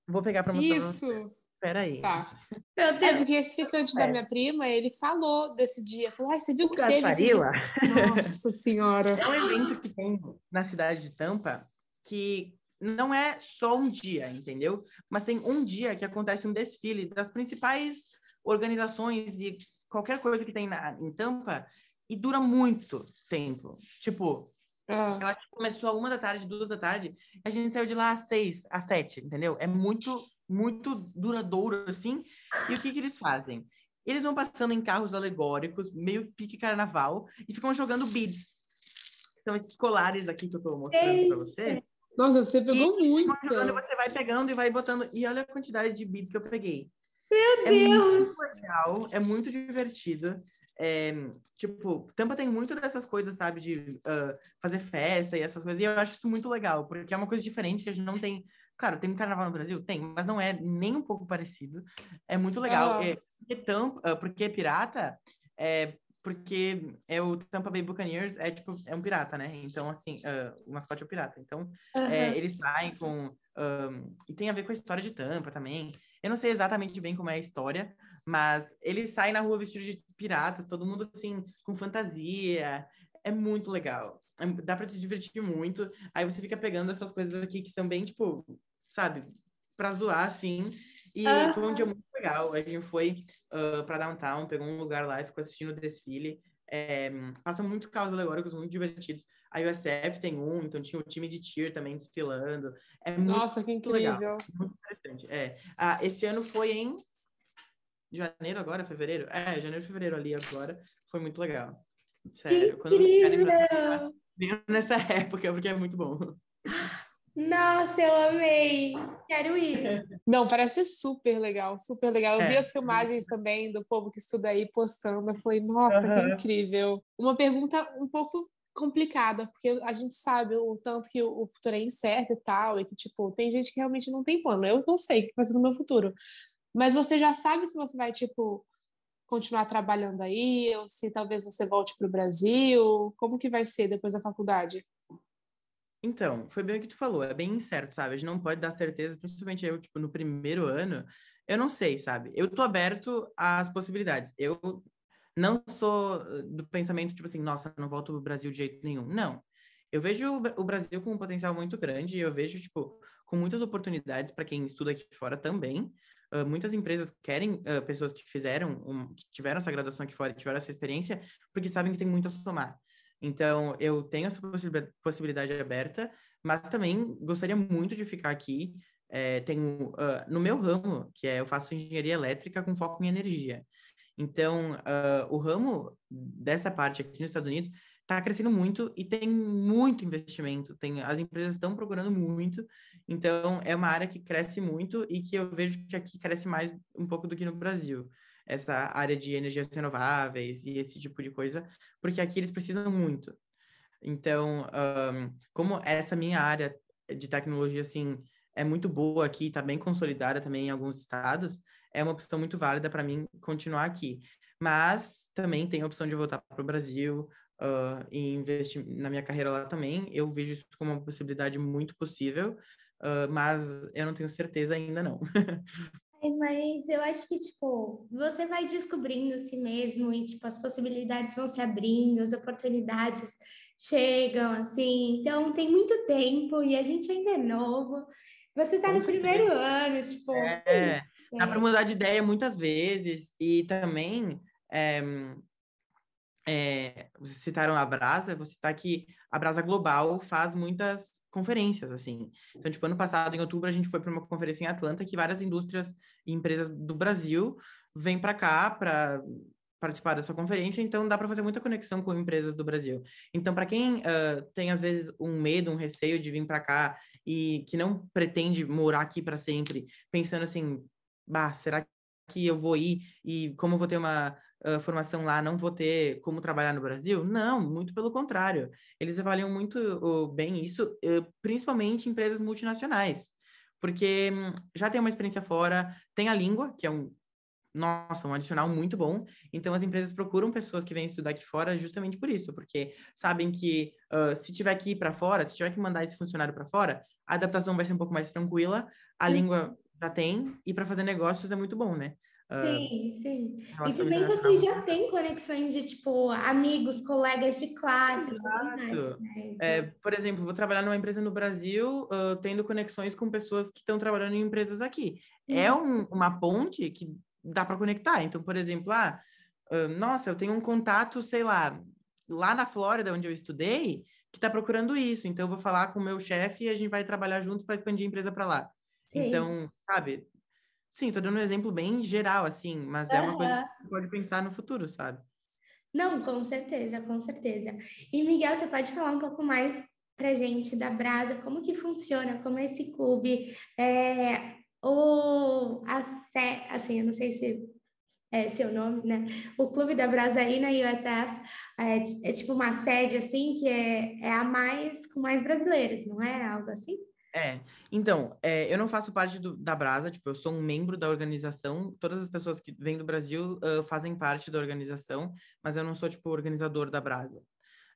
Vou pegar para mostrar Isso. Espera aí. Tá. É porque esse ficante é. da minha prima, ele falou desse dia. Falou, ah, você viu o que teve dia? Nossa Senhora. É um evento que tem na cidade de Tampa que não é só um dia, entendeu? Mas tem um dia que acontece um desfile das principais organizações e qualquer coisa que tem na, em Tampa e dura muito tempo. Tipo, ah. eu acho que começou a uma da tarde, duas da tarde, a gente saiu de lá às seis, às sete, entendeu? É muito, muito duradouro, assim. E o que que eles fazem? Eles vão passando em carros alegóricos, meio pique carnaval, e ficam jogando beads. São esses colares aqui que eu tô mostrando para você. Nossa, você pegou e muito. Jogando, você vai pegando e vai botando. E olha a quantidade de beads que eu peguei. Meu é Deus! Muito legal, é muito divertido. É, tipo, Tampa tem muito dessas coisas, sabe, de uh, fazer festa e essas coisas, e eu acho isso muito legal, porque é uma coisa diferente que a gente não tem. Cara, tem um carnaval no Brasil? Tem, mas não é nem um pouco parecido. É muito legal. É, porque, Tampa, uh, porque pirata, é, porque é o Tampa Bay Buccaneers é tipo é um pirata, né? Então assim, uh, o mascote é o pirata. Então uhum. é, eles saem com um, e tem a ver com a história de Tampa também. Eu não sei exatamente bem como é a história, mas eles saem na rua vestidos de piratas, todo mundo assim, com fantasia. É muito legal. É, dá para se divertir muito. Aí você fica pegando essas coisas aqui que são bem, tipo, sabe, pra zoar, assim. E foi um dia muito legal. A gente foi uh, para downtown, pegou um lugar lá e ficou assistindo o desfile. É, passa muito carros alegóricos muito divertidos. A USF tem um, então tinha o time de tier também desfilando. É muito, Nossa, que incrível! Legal, muito interessante. É. Ah, esse ano foi em janeiro agora, fevereiro? É, janeiro, fevereiro ali agora. Foi muito legal. Sério. Quando você nessa época, porque é muito bom. Nossa, eu amei! Quero ir! Não, parece super legal, super legal. Eu é. vi as filmagens também do povo que estuda aí postando. Foi, nossa, uhum. que incrível. Uma pergunta um pouco complicada, porque a gente sabe o tanto que o futuro é incerto e tal, e que, tipo, tem gente que realmente não tem plano. Eu não sei o que vai ser no meu futuro. Mas você já sabe se você vai, tipo, continuar trabalhando aí, ou se talvez você volte para o Brasil? Como que vai ser depois da faculdade? Então, foi bem o que tu falou, é bem incerto, sabe? A gente não pode dar certeza, principalmente eu, tipo, no primeiro ano, eu não sei, sabe? Eu tô aberto às possibilidades. Eu não sou do pensamento, tipo assim, nossa, não volto pro Brasil de jeito nenhum. Não. Eu vejo o Brasil com um potencial muito grande, eu vejo, tipo, com muitas oportunidades para quem estuda aqui fora também. Uh, muitas empresas querem uh, pessoas que fizeram, um, que tiveram essa graduação aqui fora, tiveram essa experiência, porque sabem que tem muito a somar. Então, eu tenho essa possibilidade aberta, mas também gostaria muito de ficar aqui. É, tenho, uh, no meu ramo, que é eu faço engenharia elétrica com foco em energia. Então, o ramo dessa parte aqui nos Estados Unidos está crescendo muito e tem muito investimento. Tem, as empresas estão procurando muito, então é uma área que cresce muito e que eu vejo que aqui cresce mais um pouco do que no Brasil essa área de energias renováveis e esse tipo de coisa, porque aqui eles precisam muito. Então, um, como essa minha área de tecnologia, assim, é muito boa aqui, está bem consolidada também em alguns estados, é uma opção muito válida para mim continuar aqui. Mas também tem a opção de voltar para o Brasil uh, e investir na minha carreira lá também. Eu vejo isso como uma possibilidade muito possível, uh, mas eu não tenho certeza ainda não. mas eu acho que, tipo, você vai descobrindo si mesmo e, tipo, as possibilidades vão se abrindo, as oportunidades chegam, assim. Então, tem muito tempo e a gente ainda é novo. Você está no primeiro ano, tipo... É, dá para mudar de ideia muitas vezes e também... É, é, vocês citaram a Brasa, você está aqui, a Brasa Global faz muitas conferências, assim. Então, tipo, ano passado, em outubro, a gente foi para uma conferência em Atlanta que várias indústrias e empresas do Brasil vêm para cá para participar dessa conferência, então dá para fazer muita conexão com empresas do Brasil. Então, para quem uh, tem às vezes um medo, um receio de vir para cá e que não pretende morar aqui para sempre, pensando assim, bah, será que eu vou ir e como eu vou ter uma uh, formação lá, não vou ter como trabalhar no Brasil? Não, muito pelo contrário. Eles avaliam muito uh, bem isso, principalmente empresas multinacionais, porque um, já tem uma experiência fora, tem a língua, que é um nossa, um adicional muito bom. Então, as empresas procuram pessoas que vêm estudar aqui fora justamente por isso, porque sabem que uh, se tiver que ir para fora, se tiver que mandar esse funcionário para fora, a adaptação vai ser um pouco mais tranquila, a língua já tem, e para fazer negócios é muito bom, né? Uh, sim, sim. E também você já tem conexões de, tipo, amigos, colegas de classe. Mais, né? é, por exemplo, vou trabalhar numa empresa no Brasil, uh, tendo conexões com pessoas que estão trabalhando em empresas aqui. É um, uma ponte que dá para conectar. Então, por exemplo, ah, uh, nossa, eu tenho um contato, sei lá, lá na Flórida, onde eu estudei, que está procurando isso. Então, eu vou falar com o meu chefe e a gente vai trabalhar juntos para expandir a empresa para lá. Sim. Então, sabe? Sim, estou dando um exemplo bem geral, assim, mas é uma coisa que você pode pensar no futuro, sabe? Não, com certeza, com certeza. E, Miguel, você pode falar um pouco mais para gente da Brasa, como que funciona, como é esse clube, é, o a assim, eu não sei se é seu nome, né? O Clube da Brasaí na USF é, é, tipo uma sede assim que é, é a mais com mais brasileiros, não é algo assim? É, então, é, eu não faço parte do, da Brasa, tipo, eu sou um membro da organização, todas as pessoas que vêm do Brasil uh, fazem parte da organização, mas eu não sou, tipo, organizador da Brasa.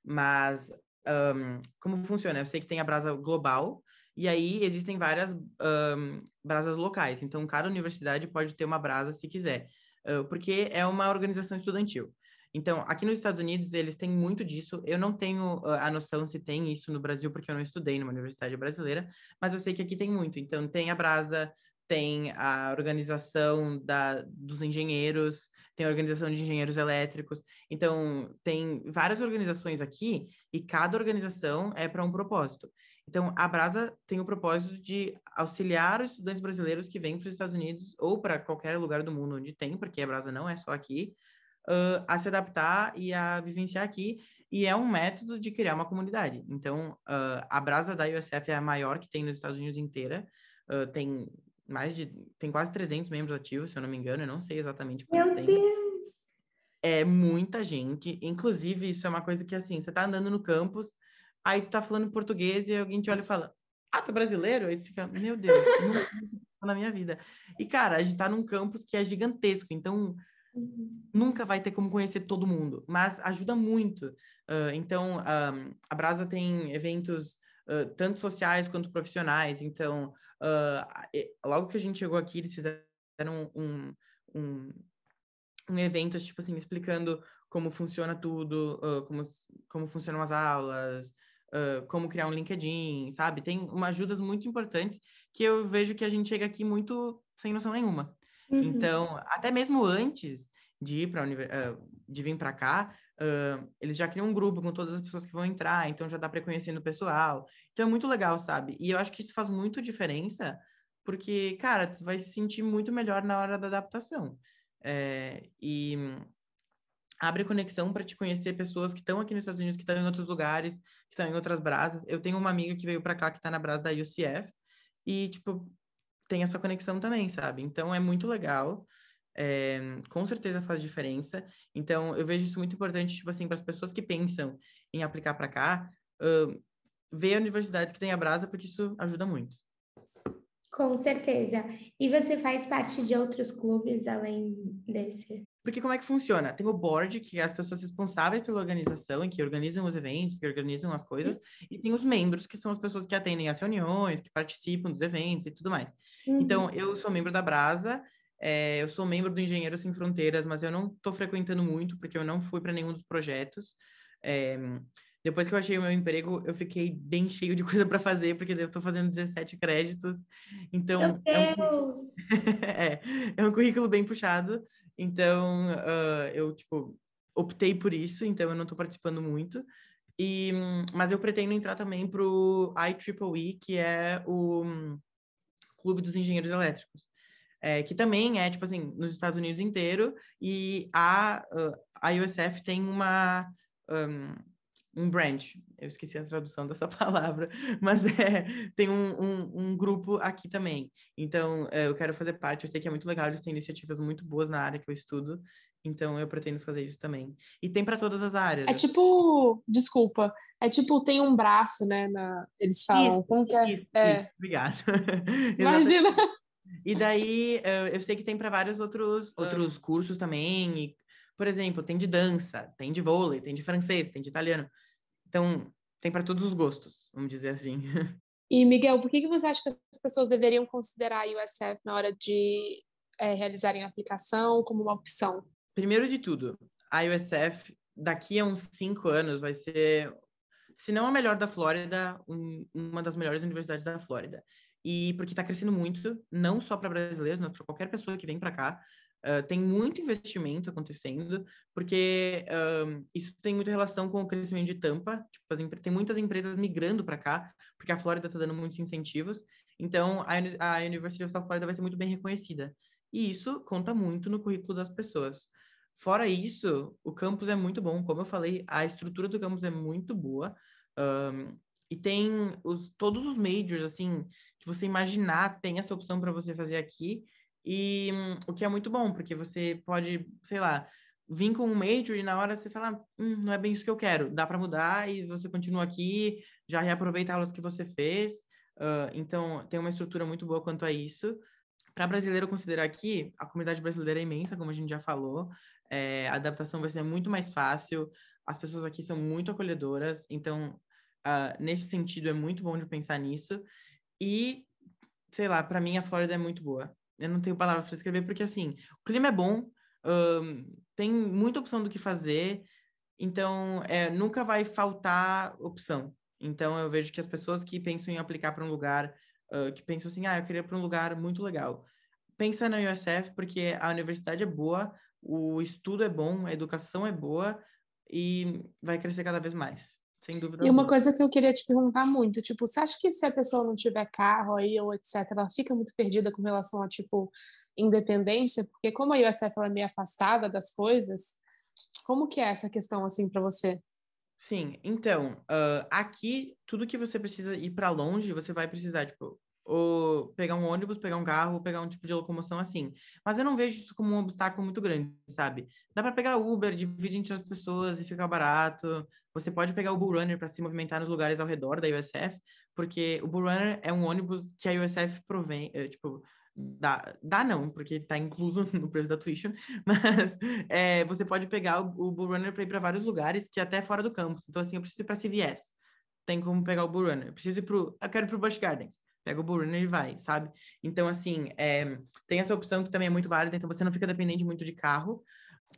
Mas, um, como funciona? Eu sei que tem a Brasa Global, e aí existem várias um, brasas locais. Então, cada universidade pode ter uma brasa se quiser, uh, porque é uma organização estudantil. Então, aqui nos Estados Unidos, eles têm muito disso. Eu não tenho uh, a noção se tem isso no Brasil, porque eu não estudei numa universidade brasileira, mas eu sei que aqui tem muito. Então, tem a Brasa, tem a organização da, dos engenheiros, tem a organização de engenheiros elétricos. Então, tem várias organizações aqui e cada organização é para um propósito. Então, a Brasa tem o propósito de auxiliar os estudantes brasileiros que vêm para os Estados Unidos ou para qualquer lugar do mundo onde tem, porque a Brasa não é só aqui, uh, a se adaptar e a vivenciar aqui. E é um método de criar uma comunidade. Então, uh, a Brasa da USF é a maior que tem nos Estados Unidos inteira. Uh, tem mais de... Tem quase 300 membros ativos, se eu não me engano. Eu não sei exatamente quantos Meu tem. Deus! É muita gente. Inclusive, isso é uma coisa que, assim, você está andando no campus aí tu tá falando português e alguém te olha e fala, ah, tu é brasileiro? Aí tu fica, meu Deus, na minha vida. E, cara, a gente tá num campus que é gigantesco, então nunca vai ter como conhecer todo mundo, mas ajuda muito. Uh, então, um, a Brasa tem eventos uh, tanto sociais quanto profissionais, então, uh, logo que a gente chegou aqui, eles fizeram um, um, um evento, tipo assim, explicando como funciona tudo, como, como funcionam as aulas, uh, como criar um LinkedIn, sabe? Tem uma ajudas muito importantes que eu vejo que a gente chega aqui muito sem noção nenhuma. Uhum. Então, até mesmo antes de ir para de vir para cá, uh, eles já criam um grupo com todas as pessoas que vão entrar, então já dá para conhecer o pessoal. Então é muito legal, sabe? E eu acho que isso faz muito diferença, porque, cara, tu vai se sentir muito melhor na hora da adaptação. É, e abre conexão para te conhecer pessoas que estão aqui nos Estados Unidos, que estão em outros lugares, que estão em outras brasas. Eu tenho uma amiga que veio para cá que está na brasa da UCF e tipo tem essa conexão também, sabe? Então é muito legal. É, com certeza faz diferença. Então eu vejo isso muito importante, tipo assim, para as pessoas que pensam em aplicar para cá, uh, ver universidades que têm a brasa, porque isso ajuda muito. Com certeza. E você faz parte de outros clubes além desse? Porque como é que funciona? Tem o board, que é as pessoas responsáveis pela organização, que organizam os eventos, que organizam as coisas, e tem os membros, que são as pessoas que atendem as reuniões, que participam dos eventos e tudo mais. Uhum. Então, eu sou membro da Brasa, é, eu sou membro do Engenheiros Sem Fronteiras, mas eu não estou frequentando muito, porque eu não fui para nenhum dos projetos. É, depois que eu achei o meu emprego, eu fiquei bem cheio de coisa para fazer, porque eu estou fazendo 17 créditos. Então, meu Deus! É, um, é, é um currículo bem puxado. Então, uh, eu, tipo, optei por isso, então eu não estou participando muito. E, mas eu pretendo entrar também para o IEEE, que é o um, Clube dos Engenheiros Elétricos. é, que também é, tipo assim, nos Estados Unidos inteiro, e a, a USF tem uma... Um, um branch, eu esqueci a tradução dessa palavra, mas é, tem um, um, um grupo aqui também. Então, é, eu quero fazer parte, eu sei que é muito legal, eles têm iniciativas muito boas na área que eu estudo, então eu pretendo fazer isso também. E tem para todas as áreas. É tipo, desculpa, é tipo, tem um braço, né, na, eles falam, isso, como que é? Isso, é. Isso, obrigado. Imagina! E daí, eu sei que tem para vários outros, outros cursos também. Por exemplo, tem de dança, tem de vôlei, tem de francês, tem de italiano. Então, tem para todos os gostos, vamos dizer assim. E, Miguel, por que, que você acha que as pessoas deveriam considerar a USF na hora de é, realizarem a aplicação como uma opção? Primeiro de tudo, a USF, daqui a uns cinco anos, vai ser, se não a melhor da Flórida, um, uma das melhores universidades da Flórida e porque está crescendo muito, não só para brasileiros, mas para qualquer pessoa que vem para cá. Uh, tem muito investimento acontecendo, porque isso tem muita relação com o crescimento de Tampa. Tipo, tem muitas empresas migrando para cá, porque a Flórida está dando muitos incentivos. Então, a, a University of South Florida vai ser muito bem reconhecida. E isso conta muito no currículo das pessoas. Fora isso, o campus é muito bom. Como eu falei, a estrutura do campus é muito boa. Um, e tem os, todos os majors, assim, que você imaginar, tem essa opção para você fazer aqui. E hum, o que é muito bom, porque você pode, sei lá, vir com um major e na hora você fala, hum, não é bem isso que eu quero, dá para mudar e você continua aqui, já reaproveita aulas que você fez. Uh, então, tem uma estrutura muito boa quanto a isso. Para brasileiro considerar aqui, a comunidade brasileira é imensa, como a gente já falou, é, a adaptação vai ser muito mais fácil, as pessoas aqui são muito acolhedoras, então Uh, nesse sentido, é muito bom de pensar nisso. E, sei lá, para mim a Flórida é muito boa. Eu não tenho palavras para escrever, porque assim, o clima é bom, tem muita opção do que fazer, então é, nunca vai faltar opção. Então eu vejo que as pessoas que pensam em aplicar para um lugar, uh, que pensam assim, ah, eu queria para um lugar muito legal. Pensa na USF, porque a universidade é boa, o estudo é bom, a educação é boa e vai crescer cada vez mais. Sem dúvida. E uma coisa que eu queria te perguntar muito, tipo, você acha que se a pessoa não tiver carro aí ou etc, ela fica muito perdida com relação a tipo independência? Porque como a USF ela é meio afastada das coisas, como que é essa questão assim para você? Sim, então, uh, aqui tudo que você precisa ir para longe, você vai precisar, tipo, ou pegar um ônibus, pegar um carro, pegar um tipo de locomoção assim. Mas eu não vejo isso como um obstáculo muito grande, sabe? Dá para pegar Uber, dividir entre as pessoas e ficar barato. Você pode pegar o Bull Runner para se movimentar nos lugares ao redor da USF, porque o Bull Runner é um ônibus que a USF provém, é, tipo, dá, dá não, porque está incluso no preço da tuition, mas é, você pode pegar o, o Bull Runner para ir para vários lugares, que até fora do campus. Então, assim, eu preciso ir para CVS, tem como pegar o Bull Runner. Eu preciso ir pro, eu quero ir pro Busch Gardens pega o Burner e vai, sabe? Então, assim, é, tem essa opção que também é muito válida, então você não fica dependente muito de carro.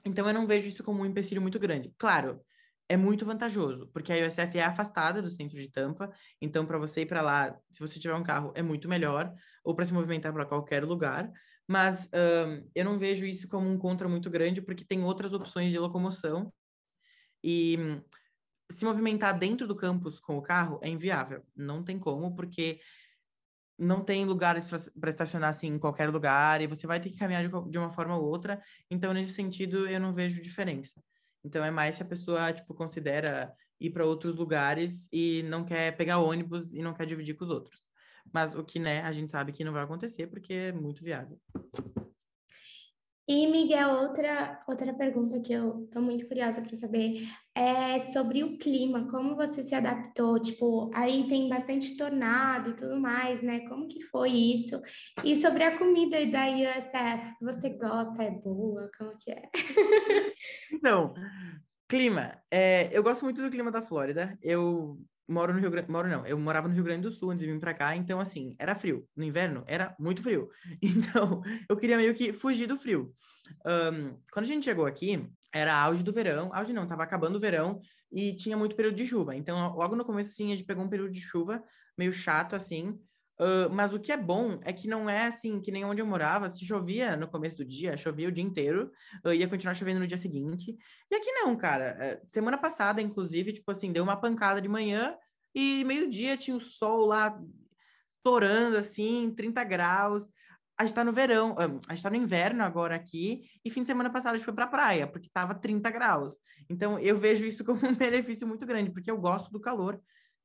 Então, eu não vejo isso como um empecilho muito grande. Claro, é muito vantajoso, porque a USF é afastada do centro de Tampa, então para você ir para lá, se você tiver um carro, é muito melhor, ou para se movimentar para qualquer lugar. Mas um, eu não vejo isso como um contra muito grande, porque tem outras opções de locomoção. E se movimentar dentro do campus com o carro é inviável. Não tem como, porque não tem lugares para estacionar assim em qualquer lugar e você vai ter que caminhar de, de, uma forma ou outra. Então, nesse sentido, eu não vejo diferença. Então, é mais se a pessoa tipo considera ir para outros lugares e não quer pegar ônibus e não quer dividir com os outros. Mas o que, né, a gente sabe que não vai acontecer porque é muito viável. E, Miguel, outra, outra pergunta que eu estou muito curiosa para saber é sobre o clima, como você se adaptou? Tipo, aí tem bastante tornado e tudo mais, né? Como que foi isso? E sobre a comida da USF, você gosta? É boa? Como que é? Então, clima. É, eu gosto muito do clima da Flórida. Eu moro no Rio Grande, moro não, eu morava no Rio Grande do Sul antes de vir para cá, então assim, era frio. No inverno era muito frio. Então, eu queria meio que fugir do frio. Um, quando a gente chegou aqui, era auge do verão, auge não, tava acabando o verão e tinha muito período de chuva. Então, logo no começo, sim, a gente pegou um período de chuva meio chato, assim. Mas o que é bom é que não é assim, que nem onde eu morava, se chovia no começo do dia, chovia o dia inteiro, uh, ia continuar chovendo no dia seguinte. E aqui não, cara. Uh, semana passada, inclusive, tipo assim, deu uma pancada de manhã e meio-dia tinha o sol lá torando, assim, 30 graus. a gente tá no verão, a gente tá no inverno agora aqui, e fim de semana passado a gente foi pra praia, porque tava 30 graus. Então, eu vejo isso como um benefício muito grande, porque eu gosto do calor.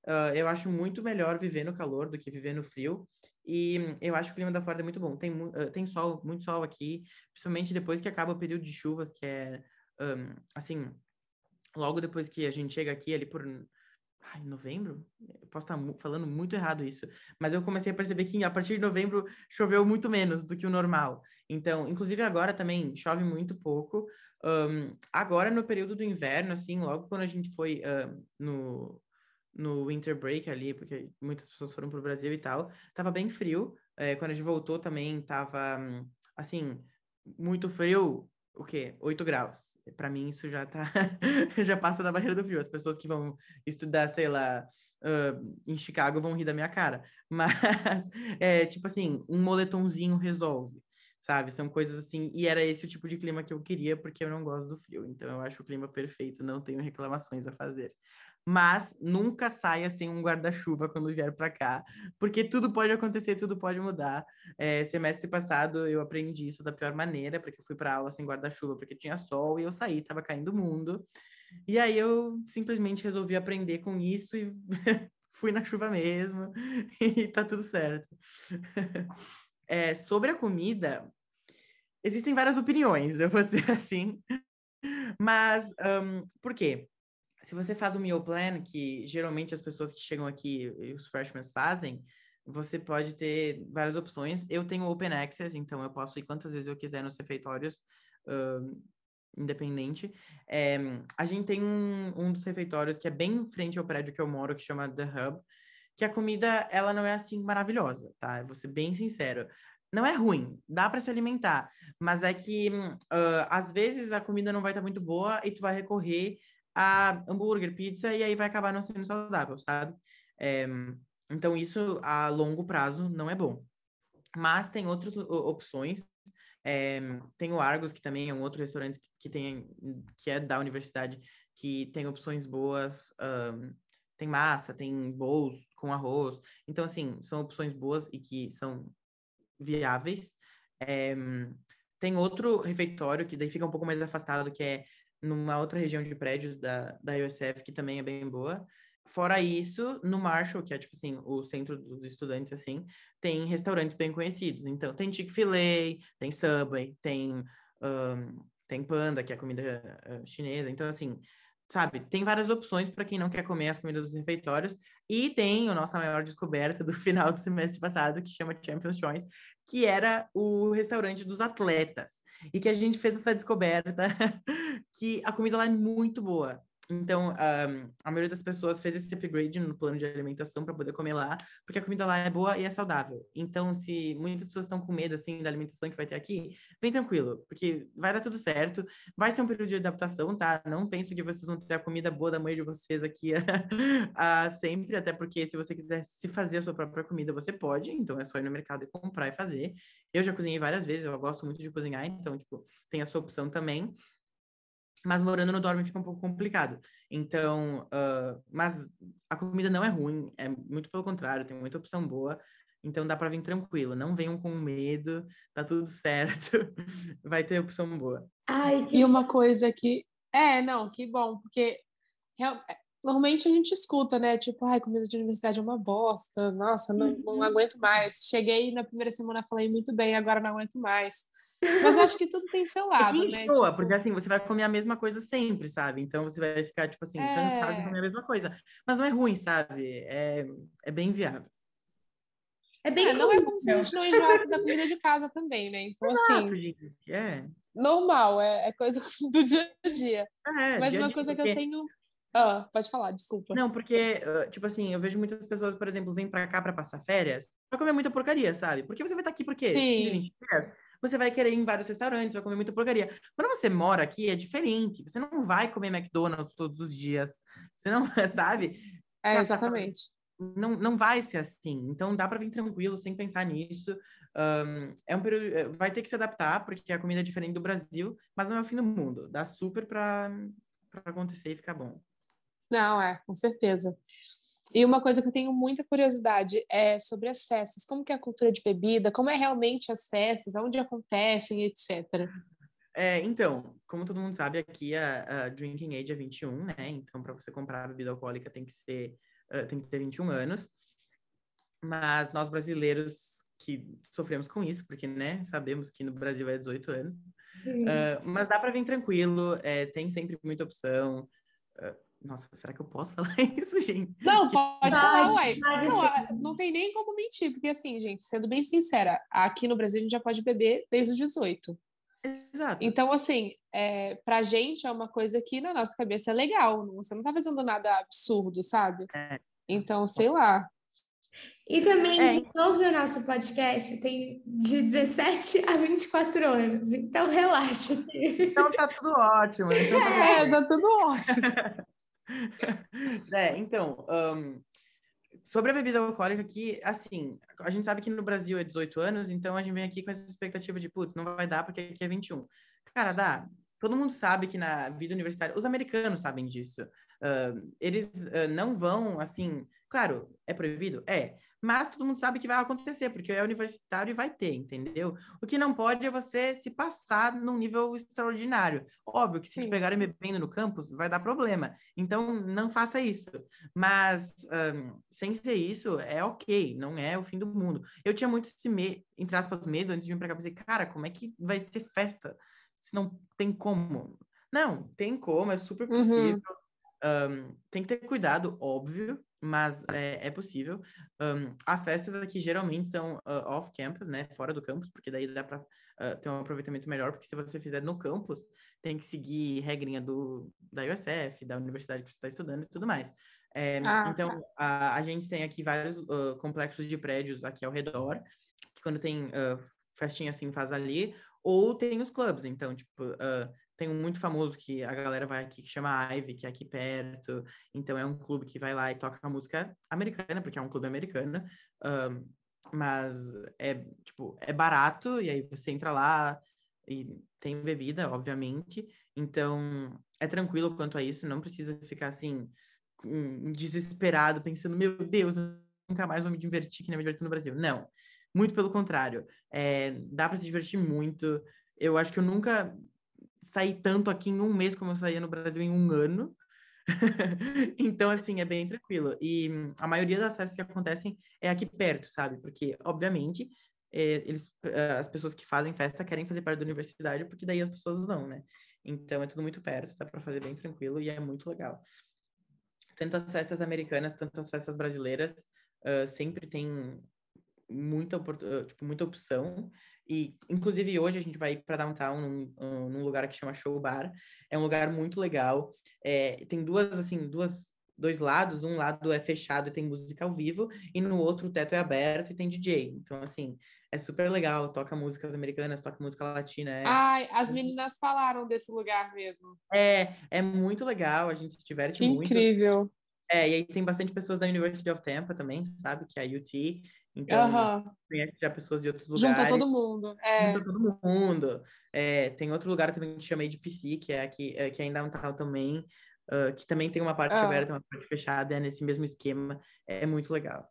Uh, eu acho muito melhor viver no calor do que viver no frio. E eu acho que o clima da Flórida é muito bom. Tem, uh, tem sol, muito sol aqui, principalmente depois que acaba o período de chuvas, que é, um, assim, logo depois que a gente chega aqui, ali por Ai, novembro? Eu posso estar falando muito errado isso, mas eu comecei a perceber que a partir de novembro choveu muito menos do que o normal. Então, inclusive agora também chove muito pouco. Um, agora no período do inverno, assim, logo quando a gente foi uh, no, no winter break ali, porque muitas pessoas foram para o Brasil e tal, tava bem frio. É, quando a gente voltou também tava, assim, muito frio, o quê? 8 graus. Para mim, isso já tá. já passa da barreira do frio. As pessoas que vão estudar, sei lá, uh, em Chicago vão rir da minha cara. Mas, é tipo assim, um moletomzinho resolve, sabe? São coisas assim. E era esse o tipo de clima que eu queria, porque eu não gosto do frio. Então, eu acho o clima perfeito, não tenho reclamações a fazer mas nunca saia sem um guarda-chuva quando vier para cá, porque tudo pode acontecer, tudo pode mudar. É, semestre passado eu aprendi isso da pior maneira, porque eu fui para aula sem guarda-chuva, porque tinha sol e eu saí, estava caindo o mundo. E aí eu simplesmente resolvi aprender com isso e fui na chuva mesmo, e tá tudo certo. É, sobre a comida, existem várias opiniões, eu vou dizer assim. Mas, um, por quê? Se você faz o meal plan, que geralmente as pessoas que chegam aqui, os freshmen fazem, você pode ter várias opções. Eu tenho open access, então eu posso ir quantas vezes eu quiser nos refeitórios, uh, independente. É, a gente tem um, um dos refeitórios que é bem em frente ao prédio que eu moro, que chama The Hub, que a comida, ela não é assim maravilhosa, tá? Eu vou ser bem sincero não é ruim, dá para se alimentar, mas é que uh, às vezes a comida não vai estar muito boa e tu vai recorrer a hambúrguer, pizza, e aí vai acabar não sendo saudável, sabe? É, então, isso a longo prazo não é bom. Mas tem outras opções. É, tem o Argos, que também é um outro restaurante que, tem, que é da universidade, que tem opções boas. Um, tem massa, tem bowls com arroz. Então, assim, são opções boas e que são viáveis. É, tem outro refeitório que daí fica um pouco mais afastado, que é numa outra região de prédios da, da USF, que também é bem boa. Fora isso, no Marshall, que é tipo assim, o centro dos estudantes, assim, tem restaurantes bem conhecidos. Então, tem Chick-fil-A, tem Subway, tem, um, tem Panda, que é comida uh, chinesa. Então, assim, sabe, tem várias opções para quem não quer comer as comidas dos refeitórios. E tem a nossa maior descoberta do final do semestre passado, que chama Champions Choice, que era o restaurante dos atletas. E que a gente fez essa descoberta que a comida lá é muito boa. Então, um, a maioria das pessoas fez esse upgrade no plano de alimentação para poder comer lá, porque a comida lá é boa e é saudável. Então, se muitas pessoas estão com medo, assim, da alimentação que vai ter aqui, vem tranquilo, porque vai dar tudo certo. Vai ser um período de adaptação, tá? Não penso que vocês vão ter a comida boa da mãe de vocês aqui a, sempre, até porque se você quiser se fazer a sua própria comida, você pode. Então, é só ir no mercado e comprar e fazer. Eu já cozinhei várias vezes, eu gosto muito de cozinhar, então, tipo, tem a sua opção também mas morando no dorme fica um pouco complicado. Então, uh, mas a comida não é ruim, é muito pelo contrário, tem muita opção boa. Então dá para vir tranquilo, não venham com medo, tá tudo certo, vai ter opção boa. Ai, que... E uma coisa que é, não, que bom, porque normalmente a gente escuta, né? Tipo, ai, comida de universidade é uma bosta, nossa, não, não uhum. aguento mais. Cheguei na primeira semana, falei muito bem, agora não aguento mais. Mas acho que tudo tem seu é lado, é né? Enjoa, tipo... porque assim, você vai comer a mesma coisa sempre, sabe? Então você vai ficar, tipo assim, é... cansado de comer a mesma coisa. Mas não é ruim, sabe? É, é bem viável. É bem é, não é como se a gente não enjoasse da comida de casa também, né? Então, Exato, assim. Gente, é. Normal, é, é coisa do dia a dia. É, Mas dia uma coisa que eu tenho ah, pode falar, desculpa. Não, porque, tipo assim, eu vejo muitas pessoas, por exemplo, vêm pra cá pra passar férias, pra comer muita porcaria, sabe? Porque você vai estar aqui por quê? Sim. 15, 20 dias? Você vai querer ir em vários restaurantes, vai comer muita porcaria. Quando você mora aqui, é diferente. Você não vai comer McDonald's todos os dias. Você não, sabe? É, exatamente. Não, não vai ser assim. Então, dá para vir tranquilo, sem pensar nisso. Um, é um período... Eh, vai ter que se adaptar, porque a comida é diferente do Brasil, mas não é o fim do mundo. Dá super para acontecer e ficar bom. Não, é, com certeza. E uma coisa que eu tenho muita curiosidade é sobre as festas. Como que é a cultura de bebida? Como é realmente as festas? Onde acontecem, etc. É, então, como todo mundo sabe, aqui a, a drinking age é 21, né? Então, para você comprar bebida alcoólica tem que ser uh, tem que ter 21 anos. Mas nós brasileiros que sofremos com isso, porque, né, sabemos que no Brasil é 18 anos. Uh, mas dá para vir tranquilo, é, tem sempre muita opção. Uh, nossa, será que eu posso falar isso, gente? Não, pode falar, uai. Não, não tem nem como mentir, porque assim, gente, sendo bem sincera, aqui no Brasil a gente já pode beber desde os 18. Exato. Então, assim, é, pra gente é uma coisa que na nossa cabeça é legal. Você não tá fazendo nada absurdo, sabe? É. Então, sei lá. E também, é. quem ouve o nosso podcast tem de 17 a 24 anos, então relaxa. Então tá tudo ótimo. Então tá é, tá tudo ótimo. é, então, um, sobre a bebida alcoólica aqui, assim, a gente sabe que no Brasil é 18 anos, então a gente vem aqui com essa expectativa de, putz, não vai dar porque aqui é 21. Cara, dá. Todo mundo sabe que na vida universitária, os americanos sabem disso. Uh, eles uh, não vão, assim, claro, é proibido? É, mas todo mundo sabe que vai acontecer, porque é universitário e vai ter, entendeu? O que não pode é você se passar num nível extraordinário. Óbvio que se te pegarem bebendo no campus, vai dar problema. Então, não faça isso. Mas, um, sem ser isso, é ok, não é o fim do mundo. Eu tinha muito esse, me entre aspas, medo antes de vir pra cá. Pensei, cara, como é que vai ser festa se não tem como? Não, tem como, é super uhum. possível. Uhum. Um, tem que ter cuidado, óbvio, mas é, é possível. Um, as festas aqui geralmente são uh, off-campus, né? Fora do campus, porque daí dá para uh, ah, ter um aproveitamento melhor, porque se você fizer no campus, tem que seguir regrinha do, da USF, da universidade que você está estudando e tudo mais. É, ah, então, tá. a, a gente tem aqui vários uh, complexos de prédios aqui ao redor, que quando tem festinha assim, faz ali, ou tem os clubes, então, tipo, uh, tem um muito famoso que a galera vai aqui, que chama Ivy, que é aqui perto. Então é um clube que vai lá e toca música americana, porque é um clube americano. Um, mas é, tipo, é barato, e aí você entra lá e tem bebida, obviamente. Então é tranquilo quanto a isso, não precisa ficar assim, desesperado, pensando, meu Deus, nunca mais vou me divertir que nem me diverti no Brasil. Não. Muito pelo contrário. É, dá para se divertir muito. Eu acho que eu nunca sair tanto aqui em um mês como eu saía no Brasil em um ano. então, assim, é bem tranquilo. E a maioria das festas que acontecem é aqui perto, sabe? Porque, obviamente, é, eles, eh, as pessoas que fazem festa querem fazer parte da universidade, porque daí as pessoas vão, né? Então, é tudo muito perto, dá para fazer bem tranquilo e é muito legal. Tanto as festas americanas, tanto as festas brasileiras, uh, sempre tem muita, tipo, muita opção. E, inclusive, hoje a gente vai para downtown, num, num, lugar que chama Show Bar. É um lugar muito legal. É, tem duas, assim, duas, dois lados. Um lado é fechado e tem música ao vivo, e no outro o teto é aberto e tem DJ. Então, assim, é super legal. Toca músicas americanas, toca música latina. É... Ai, as meninas falaram desse lugar mesmo. É, é muito legal. A gente se diverte Incrível. muito. Incrível. É, e aí tem bastante pessoas da University of Tampa também, sabe? Que é a UT. Então, uhum. conhece já pessoas de outros lugares. Junta todo mundo. É. Junta todo mundo. É, tem outro lugar também que chamei de PC, que é aqui, é, que é em downtown também, uh, que também tem uma parte uhum. aberta, uma parte fechada, é nesse mesmo esquema. É muito legal.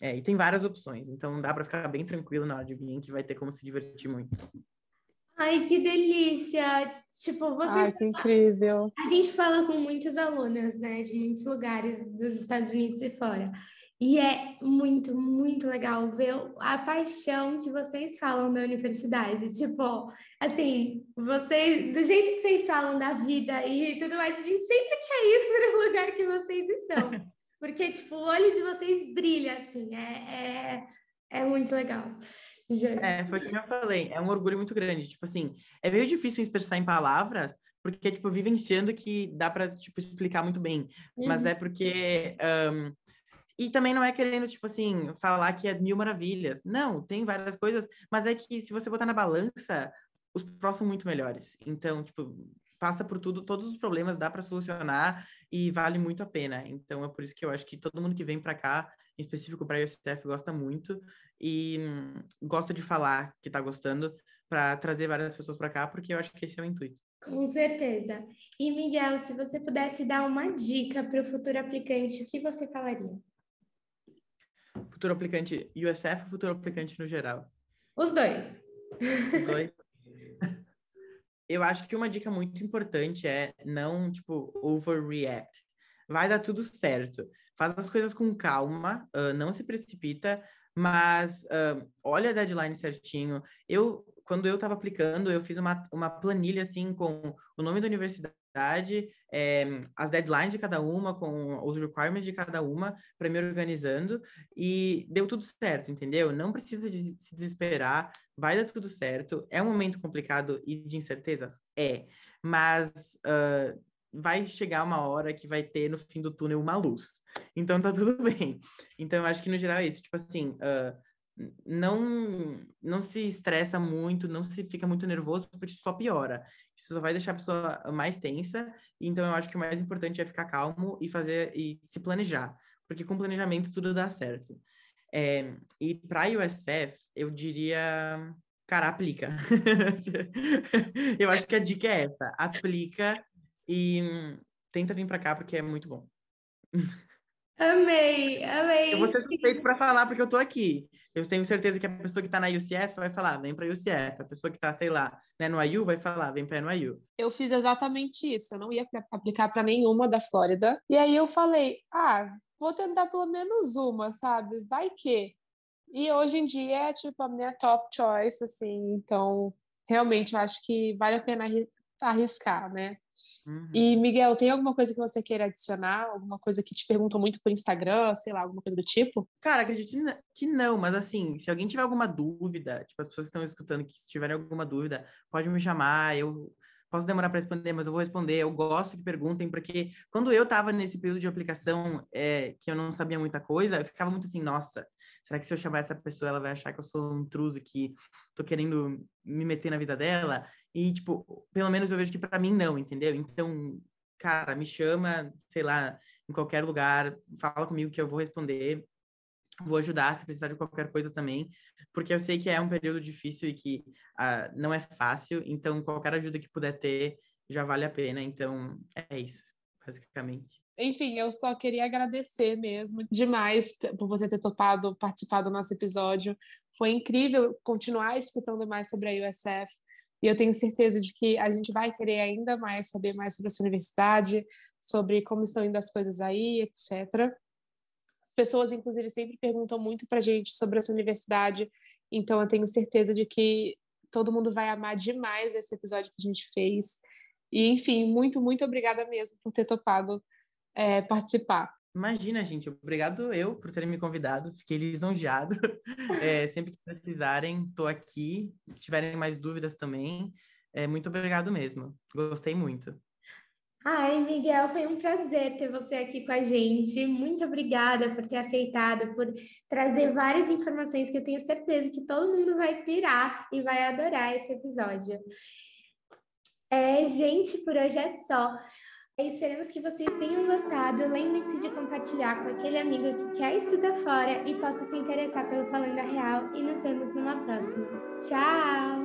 É, e tem várias opções, então dá para ficar bem tranquilo na hora de vir, que vai ter como se divertir muito. Ai, que delícia! Tipo, você. Ai, que incrível! A gente fala com muitas alunas, né, de muitos lugares dos Estados Unidos e fora. E é muito, muito legal ver a paixão que vocês falam da universidade. Tipo, assim, vocês, do jeito que vocês falam da vida e tudo mais, a gente sempre quer ir para o lugar que vocês estão. Porque, tipo, o olho de vocês brilha, assim, é, é, é muito legal. Juro. É, foi o que eu falei, é um orgulho muito grande. Tipo assim, é meio difícil expressar em palavras, porque, tipo, vivenciando que dá para tipo, explicar muito bem. Uhum. Mas é porque. Um, e também não é querendo, tipo assim, falar que é mil maravilhas. Não, tem várias coisas, mas é que se você botar na balança, os prós são muito melhores. Então, tipo, passa por tudo, todos os problemas dá para solucionar e vale muito a pena. Então, é por isso que eu acho que todo mundo que vem para cá, em específico para a ISTF, gosta muito e hum, gosta de falar que está gostando para trazer várias pessoas para cá, porque eu acho que esse é o intuito. Com certeza. E Miguel, se você pudesse dar uma dica para o futuro aplicante, o que você falaria? Futuro aplicante USF ou futuro aplicante no geral? Os dois. Os dois. Eu acho que uma dica muito importante é não, tipo, overreact. Vai dar tudo certo. Faz as coisas com calma, uh, não se precipita, mas uh, olha a deadline certinho. Eu, quando eu estava aplicando, eu fiz uma, uma planilha assim com o nome da universidade, é, as deadlines de cada uma, com os requirements de cada uma, para me organizando, e deu tudo certo, entendeu? Não precisa de se desesperar, vai dar tudo certo. É um momento complicado e de incertezas? É, mas uh, vai chegar uma hora que vai ter no fim do túnel uma luz. Então tá tudo bem. Então eu acho que no geral é isso. Tipo assim, uh, não não se estressa muito, não se fica muito nervoso, porque só piora. Isso só vai deixar a pessoa mais tensa. Então eu acho que o mais importante é ficar calmo e fazer e se planejar, porque com planejamento tudo dá certo. É, e para USF, eu diria, cara, aplica. eu acho que a dica é essa, aplica e tenta vir para cá porque é muito bom. Amei, amei. Eu vou ser suspeito para falar porque eu tô aqui. Eu tenho certeza que a pessoa que está na UCF vai falar, vem para UCF. A pessoa que está, sei lá, né, no IU vai falar, vem para NYU. Eu fiz exatamente isso. Eu não ia aplicar para nenhuma da Flórida. E aí eu falei, ah, vou tentar pelo menos uma, sabe? Vai que. E hoje em dia é tipo a minha top choice, assim. Então, realmente eu acho que vale a pena arriscar, né? Uhum. E, Miguel, tem alguma coisa que você queira adicionar? Alguma coisa que te perguntam muito por Instagram, sei lá, alguma coisa do tipo? Cara, acredito que não, mas assim, se alguém tiver alguma dúvida, tipo, as pessoas que estão escutando que se tiverem alguma dúvida, pode me chamar, eu posso demorar para responder, mas eu vou responder. Eu gosto que perguntem, porque quando eu estava nesse período de aplicação, é, que eu não sabia muita coisa, eu ficava muito assim, nossa, será que se eu chamar essa pessoa, ela vai achar que eu sou um intruso, que tô querendo me meter na vida dela? E, tipo, pelo menos eu vejo que para mim não, entendeu? Então, cara, me chama, sei lá, em qualquer lugar, fala comigo que eu vou responder, vou ajudar se precisar de qualquer coisa também, porque eu sei que é um período difícil e que uh, não é fácil, então qualquer ajuda que puder ter já vale a pena. Então, é isso, basicamente. Enfim, eu só queria agradecer mesmo demais por você ter topado participar do nosso episódio. Foi incrível continuar escutando mais sobre a USF. E eu tenho certeza de que a gente vai querer ainda mais saber mais sobre a sua universidade, sobre como estão indo as coisas aí, etc. As pessoas, inclusive, sempre perguntam muito para a gente sobre essa universidade, então eu tenho certeza de que todo mundo vai amar demais esse episódio que a gente fez. E, enfim, muito, muito obrigada mesmo por ter topado é, participar. Imagina, gente. Obrigado eu por terem me convidado. Fiquei lisonjeado. É, sempre que precisarem, estou aqui. Se tiverem mais dúvidas também, é, muito obrigado mesmo. Gostei muito. Ai, Miguel, foi um prazer ter você aqui com a gente. Muito obrigada por ter aceitado, por trazer várias informações que eu tenho certeza que todo mundo vai pirar e vai adorar esse episódio. É, gente, por hoje é só. Esperamos que vocês tenham gostado. Lembrem-se de compartilhar com aquele amigo que quer estudar fora e possa se interessar pelo Falando a Real. E nos vemos numa próxima. Tchau!